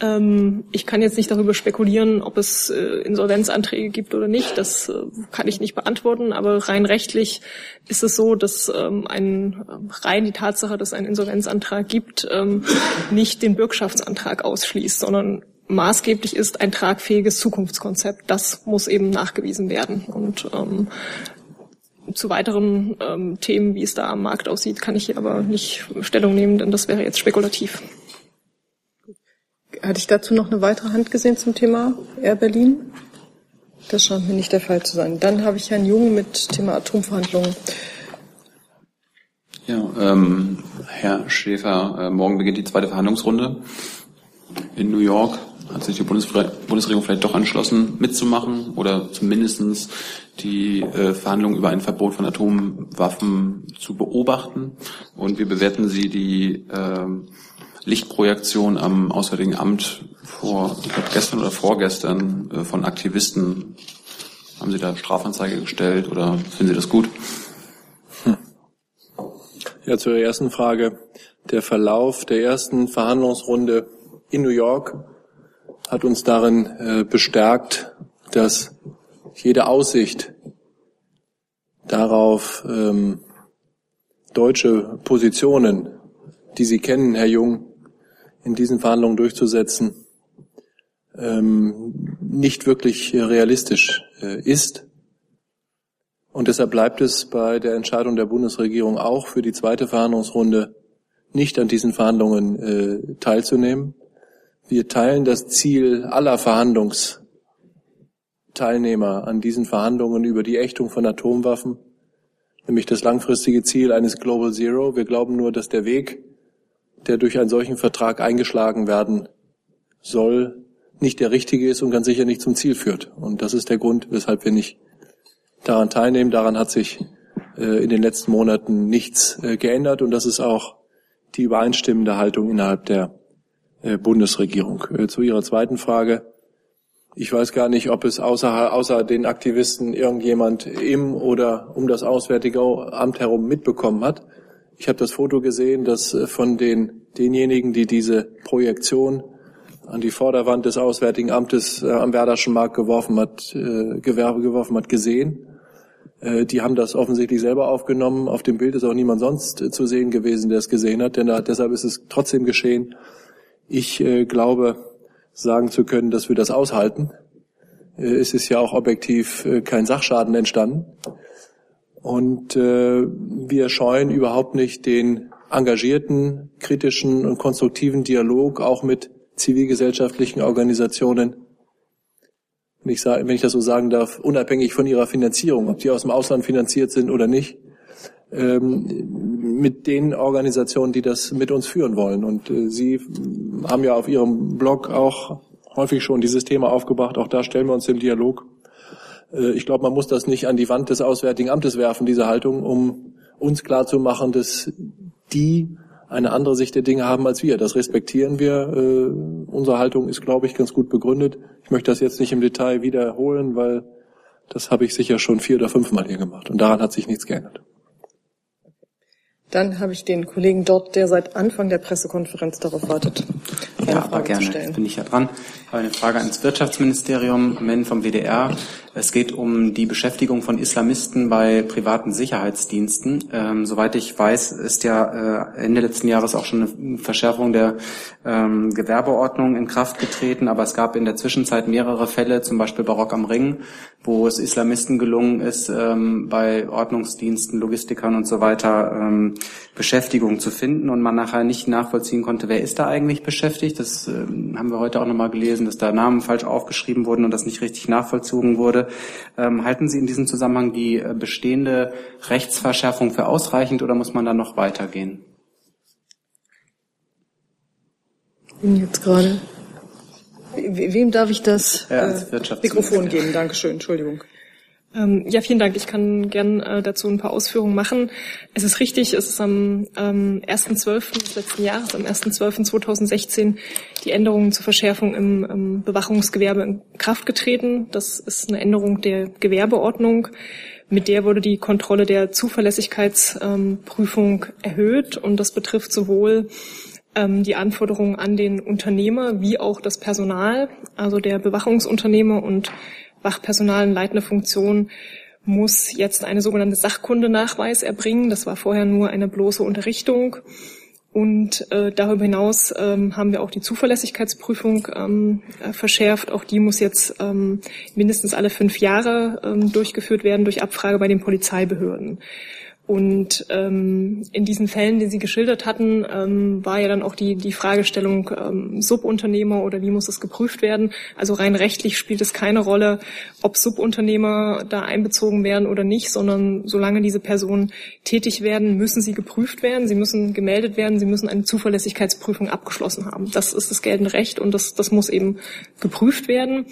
Ähm, ich kann jetzt nicht darüber spekulieren, ob es äh, Insolvenzanträge gibt oder nicht. Das äh, kann ich nicht beantworten. Aber rein rechtlich ist es so, dass ähm, ein, rein die Tatsache, dass ein Insolvenzantrag gibt, ähm, nicht den Bürgschaftsantrag ausschließt, sondern maßgeblich ist ein tragfähiges Zukunftskonzept. Das muss eben nachgewiesen werden. Und ähm, zu weiteren ähm, Themen, wie es da am Markt aussieht, kann ich hier aber nicht Stellung nehmen, denn das wäre jetzt spekulativ. Hatte ich dazu noch eine weitere Hand gesehen zum Thema Air Berlin? Das scheint mir nicht der Fall zu sein. Dann habe ich Herrn Jung mit Thema Atomverhandlungen. Ja, ähm, Herr Schäfer, äh, morgen beginnt die zweite Verhandlungsrunde in New York. Hat sich die Bundesregierung vielleicht doch entschlossen, mitzumachen oder zumindestens die äh, Verhandlungen über ein Verbot von Atomwaffen zu beobachten? Und wie bewerten Sie die äh, Lichtprojektion am Auswärtigen Amt vor, ich glaube gestern oder vorgestern äh, von Aktivisten. Haben Sie da Strafanzeige gestellt oder finden Sie das gut? Hm. Ja, zur ersten Frage. Der Verlauf der ersten Verhandlungsrunde in New York hat uns darin äh, bestärkt, dass jede Aussicht darauf, ähm, deutsche Positionen, die Sie kennen, Herr Jung, in diesen Verhandlungen durchzusetzen, ähm, nicht wirklich realistisch äh, ist. Und deshalb bleibt es bei der Entscheidung der Bundesregierung auch für die zweite Verhandlungsrunde nicht an diesen Verhandlungen äh, teilzunehmen. Wir teilen das Ziel aller Verhandlungsteilnehmer an diesen Verhandlungen über die Ächtung von Atomwaffen, nämlich das langfristige Ziel eines Global Zero. Wir glauben nur, dass der Weg, der durch einen solchen Vertrag eingeschlagen werden soll, nicht der richtige ist und ganz sicher nicht zum Ziel führt. Und das ist der Grund, weshalb wir nicht daran teilnehmen. Daran hat sich äh, in den letzten Monaten nichts äh, geändert und das ist auch die übereinstimmende Haltung innerhalb der Bundesregierung. Äh, zu Ihrer zweiten Frage. Ich weiß gar nicht, ob es außer, außer den Aktivisten irgendjemand im oder um das Auswärtige Amt herum mitbekommen hat. Ich habe das Foto gesehen, das äh, von den, denjenigen, die diese Projektion an die Vorderwand des Auswärtigen Amtes äh, am Werderschen Markt geworfen hat, äh, Gewerbe geworfen hat, gesehen. Äh, die haben das offensichtlich selber aufgenommen. Auf dem Bild ist auch niemand sonst äh, zu sehen gewesen, der es gesehen hat, denn da, deshalb ist es trotzdem geschehen. Ich äh, glaube, sagen zu können, dass wir das aushalten. Äh, es ist ja auch objektiv äh, kein Sachschaden entstanden. Und äh, wir scheuen überhaupt nicht den engagierten, kritischen und konstruktiven Dialog auch mit zivilgesellschaftlichen Organisationen, wenn ich, wenn ich das so sagen darf, unabhängig von ihrer Finanzierung, ob die aus dem Ausland finanziert sind oder nicht, mit den Organisationen, die das mit uns führen wollen. Und äh, Sie haben ja auf Ihrem Blog auch häufig schon dieses Thema aufgebracht. Auch da stellen wir uns im Dialog. Äh, ich glaube, man muss das nicht an die Wand des Auswärtigen Amtes werfen, diese Haltung, um uns klarzumachen, dass die eine andere Sicht der Dinge haben als wir. Das respektieren wir. Äh, unsere Haltung ist, glaube ich, ganz gut begründet. Ich möchte das jetzt nicht im Detail wiederholen, weil das habe ich sicher schon vier oder fünfmal hier gemacht. Und daran hat sich nichts geändert. Dann habe ich den Kollegen dort, der seit Anfang der Pressekonferenz darauf wartet. Ja, aber gerne. Jetzt bin ich ja dran. Ich habe eine Frage ans Wirtschaftsministerium, Men vom WDR. Es geht um die Beschäftigung von Islamisten bei privaten Sicherheitsdiensten. Ähm, soweit ich weiß, ist ja äh, Ende letzten Jahres auch schon eine Verschärfung der ähm, Gewerbeordnung in Kraft getreten, aber es gab in der Zwischenzeit mehrere Fälle, zum Beispiel Barock am Ring, wo es Islamisten gelungen ist, ähm, bei Ordnungsdiensten, Logistikern und so weiter ähm, Beschäftigung zu finden und man nachher nicht nachvollziehen konnte, wer ist da eigentlich beschäftigt. Das ähm, haben wir heute auch nochmal gelesen, dass da Namen falsch aufgeschrieben wurden und das nicht richtig nachvollzogen wurde. Ähm, halten Sie in diesem Zusammenhang die äh, bestehende Rechtsverschärfung für ausreichend oder muss man da noch weitergehen? Bin jetzt gerade. Wem darf ich das ja, äh, Mikrofon geben? Dankeschön, Entschuldigung. Ähm, ja, vielen Dank. Ich kann gern äh, dazu ein paar Ausführungen machen. Es ist richtig, es ist am ähm, 1.12. des letzten Jahres, am 1.12.2016, die Änderungen zur Verschärfung im ähm, Bewachungsgewerbe in Kraft getreten. Das ist eine Änderung der Gewerbeordnung. Mit der wurde die Kontrolle der Zuverlässigkeitsprüfung erhöht und das betrifft sowohl ähm, die Anforderungen an den Unternehmer wie auch das Personal, also der Bewachungsunternehmer und Wachpersonal in leitender Funktion muss jetzt eine sogenannte Sachkundenachweis erbringen. Das war vorher nur eine bloße Unterrichtung. Und äh, darüber hinaus ähm, haben wir auch die Zuverlässigkeitsprüfung ähm, äh, verschärft. Auch die muss jetzt ähm, mindestens alle fünf Jahre ähm, durchgeführt werden durch Abfrage bei den Polizeibehörden. Und ähm, in diesen Fällen, die Sie geschildert hatten, ähm, war ja dann auch die, die Fragestellung ähm, Subunternehmer oder wie muss es geprüft werden. Also rein rechtlich spielt es keine Rolle, ob Subunternehmer da einbezogen werden oder nicht, sondern solange diese Personen tätig werden, müssen sie geprüft werden, sie müssen gemeldet werden, sie müssen eine Zuverlässigkeitsprüfung abgeschlossen haben. Das ist das geltende Recht und das, das muss eben geprüft werden.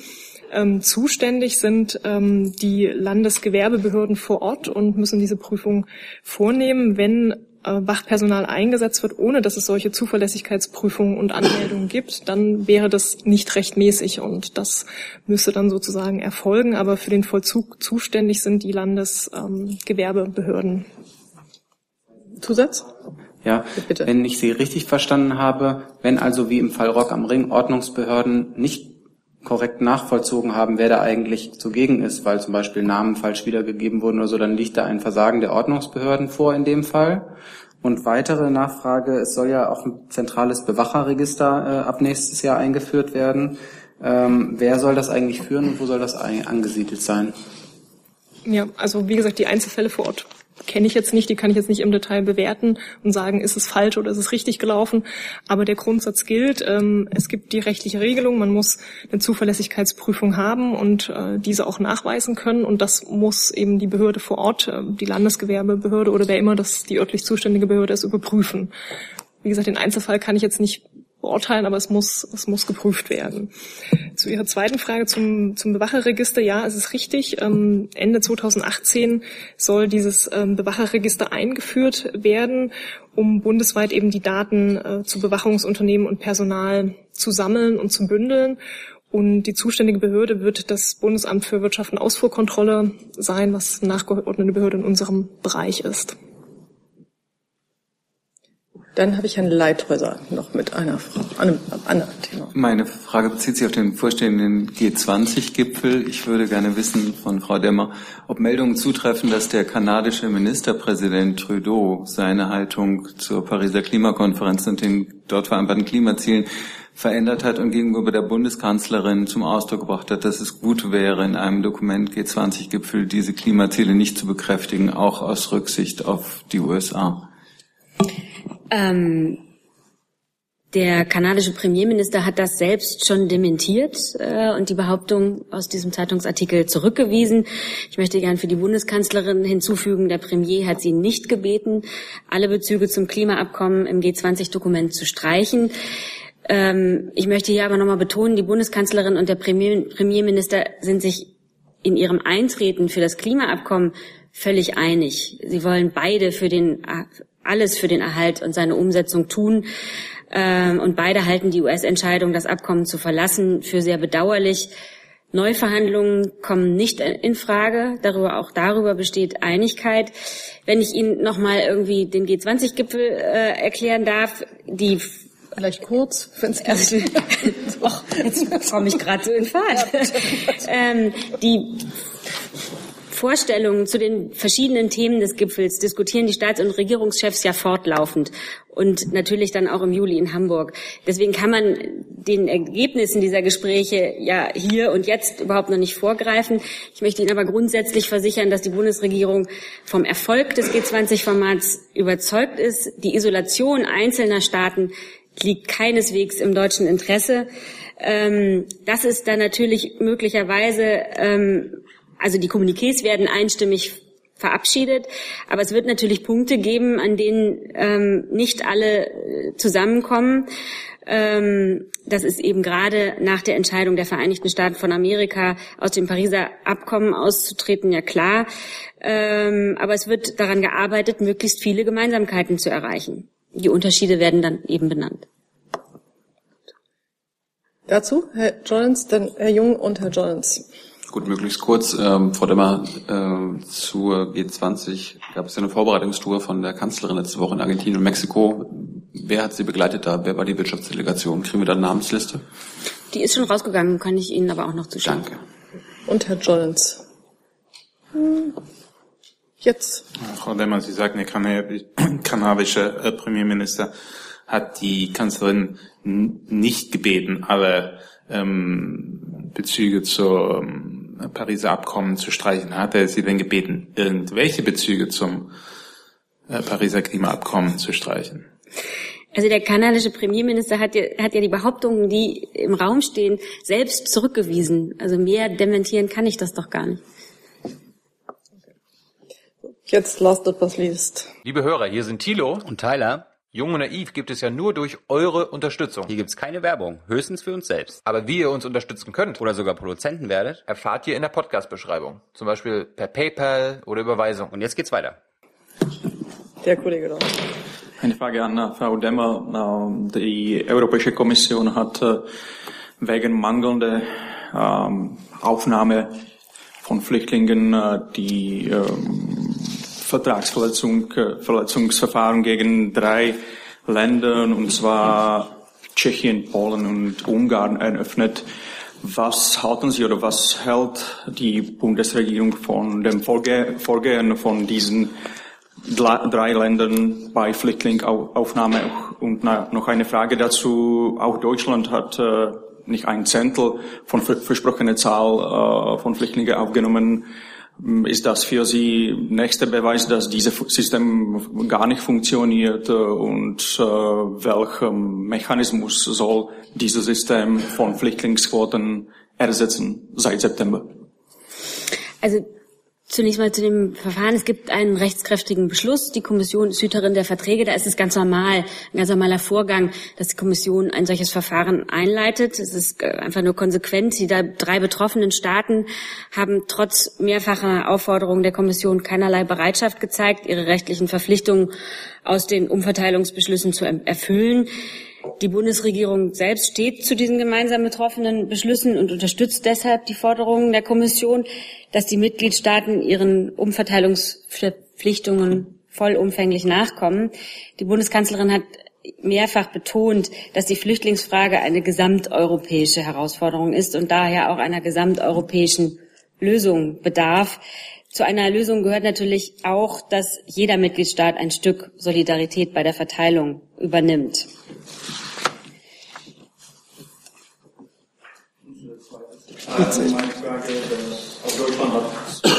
Ähm, zuständig sind ähm, die Landesgewerbebehörden vor Ort und müssen diese Prüfung vornehmen. Wenn äh, Wachpersonal eingesetzt wird, ohne dass es solche Zuverlässigkeitsprüfungen und Anmeldungen gibt, dann wäre das nicht rechtmäßig und das müsste dann sozusagen erfolgen. Aber für den Vollzug zuständig sind die Landesgewerbebehörden. Zusatz? Ja, Bitte. wenn ich Sie richtig verstanden habe, wenn also wie im Fall Rock am Ring Ordnungsbehörden nicht korrekt nachvollzogen haben, wer da eigentlich zugegen ist, weil zum Beispiel Namen falsch wiedergegeben wurden oder so, dann liegt da ein Versagen der Ordnungsbehörden vor in dem Fall. Und weitere Nachfrage, es soll ja auch ein zentrales Bewacherregister äh, ab nächstes Jahr eingeführt werden. Ähm, wer soll das eigentlich führen und wo soll das angesiedelt sein? Ja, also wie gesagt, die Einzelfälle vor Ort kenne ich jetzt nicht, die kann ich jetzt nicht im Detail bewerten und sagen, ist es falsch oder ist es richtig gelaufen. Aber der Grundsatz gilt, ähm, es gibt die rechtliche Regelung, man muss eine Zuverlässigkeitsprüfung haben und äh, diese auch nachweisen können. Und das muss eben die Behörde vor Ort, äh, die Landesgewerbebehörde oder wer immer das die örtlich zuständige Behörde ist, überprüfen. Wie gesagt, den Einzelfall kann ich jetzt nicht beurteilen, aber es muss, es muss geprüft werden. Zu Ihrer zweiten Frage zum, zum Bewacherregister. Ja, es ist richtig. Ähm, Ende 2018 soll dieses ähm, Bewacherregister eingeführt werden, um bundesweit eben die Daten äh, zu Bewachungsunternehmen und Personal zu sammeln und zu bündeln. Und die zuständige Behörde wird das Bundesamt für Wirtschaft und Ausfuhrkontrolle sein, was nachgeordnete Behörde in unserem Bereich ist. Dann habe ich Herrn Leithäuser noch mit einer Frage, einem anderen Thema. Meine Frage bezieht sich auf den vorstehenden G20-Gipfel. Ich würde gerne wissen von Frau Demmer, ob Meldungen zutreffen, dass der kanadische Ministerpräsident Trudeau seine Haltung zur Pariser Klimakonferenz und den dort vereinbarten Klimazielen verändert hat und gegenüber der Bundeskanzlerin zum Ausdruck gebracht hat, dass es gut wäre, in einem Dokument G20-Gipfel diese Klimaziele nicht zu bekräftigen, auch aus Rücksicht auf die USA. Ähm, der kanadische Premierminister hat das selbst schon dementiert äh, und die Behauptung aus diesem Zeitungsartikel zurückgewiesen. Ich möchte gern für die Bundeskanzlerin hinzufügen, der Premier hat sie nicht gebeten, alle Bezüge zum Klimaabkommen im G20-Dokument zu streichen. Ähm, ich möchte hier aber nochmal betonen, die Bundeskanzlerin und der Premier, Premierminister sind sich in ihrem Eintreten für das Klimaabkommen völlig einig. Sie wollen beide für den alles für den Erhalt und seine Umsetzung tun. Ähm, und beide halten die US-Entscheidung, das Abkommen zu verlassen, für sehr bedauerlich. Neuverhandlungen kommen nicht in Frage. Darüber, auch darüber besteht Einigkeit. Wenn ich Ihnen nochmal irgendwie den G20-Gipfel äh, erklären darf, die Vielleicht kurz, wenn es geht. [LAUGHS] Och, jetzt komme ich gerade so in Fahrt. [LAUGHS] ähm, die Vorstellungen zu den verschiedenen Themen des Gipfels diskutieren die Staats- und Regierungschefs ja fortlaufend und natürlich dann auch im Juli in Hamburg. Deswegen kann man den Ergebnissen dieser Gespräche ja hier und jetzt überhaupt noch nicht vorgreifen. Ich möchte Ihnen aber grundsätzlich versichern, dass die Bundesregierung vom Erfolg des G20-Formats überzeugt ist. Die Isolation einzelner Staaten liegt keineswegs im deutschen Interesse. Ähm, das ist dann natürlich möglicherweise ähm, also die Kommuniqués werden einstimmig verabschiedet, aber es wird natürlich Punkte geben, an denen ähm, nicht alle äh, zusammenkommen. Ähm, das ist eben gerade nach der Entscheidung der Vereinigten Staaten von Amerika aus dem Pariser Abkommen auszutreten ja klar. Ähm, aber es wird daran gearbeitet, möglichst viele Gemeinsamkeiten zu erreichen. Die Unterschiede werden dann eben benannt. Dazu Herr Jollens, dann Herr Jung und Herr Jollens. Gut, möglichst kurz. Ähm, Frau Demmer, äh, zur G20 gab es ja eine Vorbereitungstour von der Kanzlerin letzte Woche in Argentinien und Mexiko. Wer hat sie begleitet da? Wer war die Wirtschaftsdelegation? Kriegen wir da eine Namensliste? Die ist schon rausgegangen, kann ich Ihnen aber auch noch zuschicken. Danke. Und Herr Jollens. Hm. Jetzt. Frau Demmer, Sie sagten, der [CLEARS THROAT] kanadische äh, Premierminister hat die Kanzlerin nicht gebeten, alle ähm, Bezüge zur ähm, Pariser Abkommen zu streichen. Hat er Sie denn gebeten, irgendwelche Bezüge zum äh, Pariser Klimaabkommen zu streichen? Also der kanadische Premierminister hat ja, hat ja die Behauptungen, die im Raum stehen, selbst zurückgewiesen. Also mehr dementieren kann ich das doch gar nicht. Jetzt last but not least. Liebe Hörer, hier sind Thilo und Tyler. Jung und Naiv gibt es ja nur durch eure Unterstützung. Hier gibt's keine Werbung, höchstens für uns selbst. Aber wie ihr uns unterstützen könnt oder sogar Produzenten werdet, erfahrt ihr in der Podcast-Beschreibung. Zum Beispiel per PayPal oder Überweisung. Und jetzt geht's weiter. Der Kollege dort. Eine Frage an Frau Demmer. Die Europäische Kommission hat äh, wegen mangelnder ähm, Aufnahme von Flüchtlingen äh, die ähm, Vertragsverletzung, äh, gegen drei Länder, und zwar Tschechien, Polen und Ungarn eröffnet. Was halten Sie oder was hält die Bundesregierung von dem Vorge Vorgehen von diesen drei Ländern bei Flüchtlingsaufnahme? Und noch eine Frage dazu. Auch Deutschland hat äh, nicht ein Zehntel von versprochener Zahl äh, von Flüchtlingen aufgenommen. Ist das für Sie nächster Beweis, dass dieses System gar nicht funktioniert und äh, welcher Mechanismus soll dieses System von Flüchtlingsquoten ersetzen seit September? Also Zunächst mal zu dem Verfahren. Es gibt einen rechtskräftigen Beschluss. Die Kommission ist Hüterin der Verträge. Da ist es ganz normal, ein ganz normaler Vorgang, dass die Kommission ein solches Verfahren einleitet. Es ist äh, einfach nur konsequent. Die drei betroffenen Staaten haben trotz mehrfacher Aufforderungen der Kommission keinerlei Bereitschaft gezeigt, ihre rechtlichen Verpflichtungen aus den Umverteilungsbeschlüssen zu erfüllen. Die Bundesregierung selbst steht zu diesen gemeinsam betroffenen Beschlüssen und unterstützt deshalb die Forderungen der Kommission, dass die Mitgliedstaaten ihren Umverteilungsverpflichtungen vollumfänglich nachkommen. Die Bundeskanzlerin hat mehrfach betont, dass die Flüchtlingsfrage eine gesamteuropäische Herausforderung ist und daher auch einer gesamteuropäischen Lösung bedarf. Zu einer Lösung gehört natürlich auch, dass jeder Mitgliedstaat ein Stück Solidarität bei der Verteilung übernimmt. Deutschland hat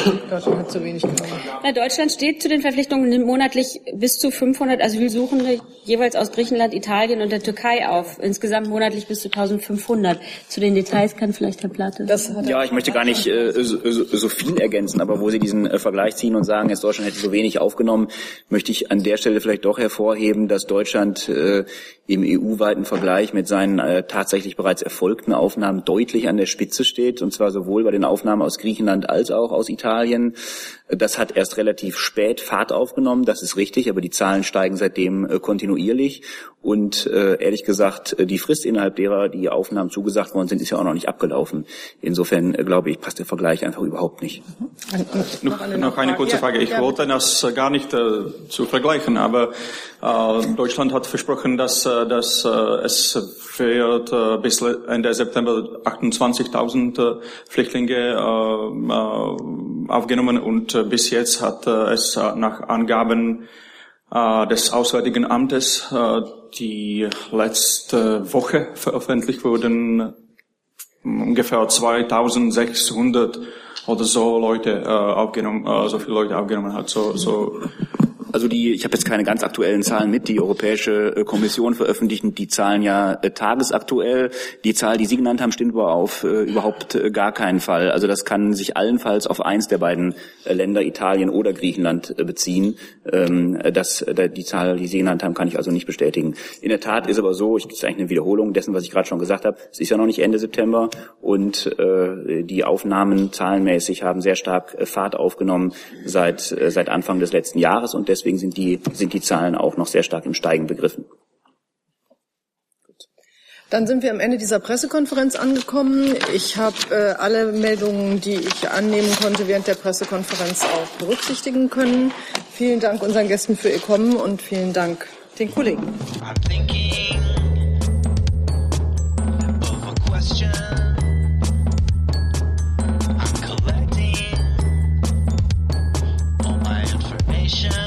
zu wenig genommen. Na, Deutschland steht zu den Verpflichtungen, nimmt monatlich bis zu 500 Asylsuchende jeweils aus Griechenland, Italien und der Türkei auf. Insgesamt monatlich bis zu 1500. Zu den Details kann vielleicht Herr Platte. ja, ich möchte gar nicht äh, so, so, viel ergänzen, aber wo Sie diesen äh, Vergleich ziehen und sagen, jetzt Deutschland hätte so wenig aufgenommen, möchte ich an der Stelle vielleicht doch hervorheben, dass Deutschland äh, im EU-weiten Vergleich mit seinen äh, tatsächlich bereits erfolgten Aufnahmen deutlich an der Spitze steht, und zwar sowohl bei den Aufnahmen aus Griechenland als auch aus Italien. Das hat erst relativ spät Fahrt aufgenommen, das ist richtig, aber die Zahlen steigen seitdem äh, kontinuierlich. Und äh, ehrlich gesagt, äh, die Frist, innerhalb derer die Aufnahmen zugesagt worden sind, ist ja auch noch nicht abgelaufen. Insofern, äh, glaube ich, passt der Vergleich einfach überhaupt nicht. Noch, eine, noch eine kurze Frage. Ich ja, wollte das äh, gar nicht äh, zu vergleichen, aber äh, Deutschland hat versprochen, dass, äh, dass äh, es wird äh, bis Ende September 28.000 äh, Flüchtlinge äh, aufgenommen und äh, bis jetzt hat äh, es äh, nach Angaben des Auswärtigen Amtes, die letzte Woche veröffentlicht wurden, ungefähr 2600 oder so Leute aufgenommen, so viele Leute aufgenommen hat. So, so also die, ich habe jetzt keine ganz aktuellen Zahlen mit. Die Europäische äh, Kommission veröffentlicht die Zahlen ja äh, tagesaktuell. Die Zahl, die Sie genannt haben, stimmt aber auf äh, überhaupt äh, gar keinen Fall. Also das kann sich allenfalls auf eins der beiden äh, Länder, Italien oder Griechenland, äh, beziehen. Ähm, das, die Zahl, die Sie genannt haben, kann ich also nicht bestätigen. In der Tat ist aber so, ich, ist eigentlich eine Wiederholung dessen, was ich gerade schon gesagt habe. Es ist ja noch nicht Ende September und die Aufnahmen zahlenmäßig haben sehr stark Fahrt aufgenommen seit, seit Anfang des letzten Jahres und deswegen deswegen sind die, sind die Zahlen auch noch sehr stark im Steigen begriffen. Dann sind wir am Ende dieser Pressekonferenz angekommen. Ich habe äh, alle Meldungen, die ich annehmen konnte, während der Pressekonferenz auch berücksichtigen können. Vielen Dank unseren Gästen für ihr Kommen und vielen Dank den Kollegen. I'm collecting all my information.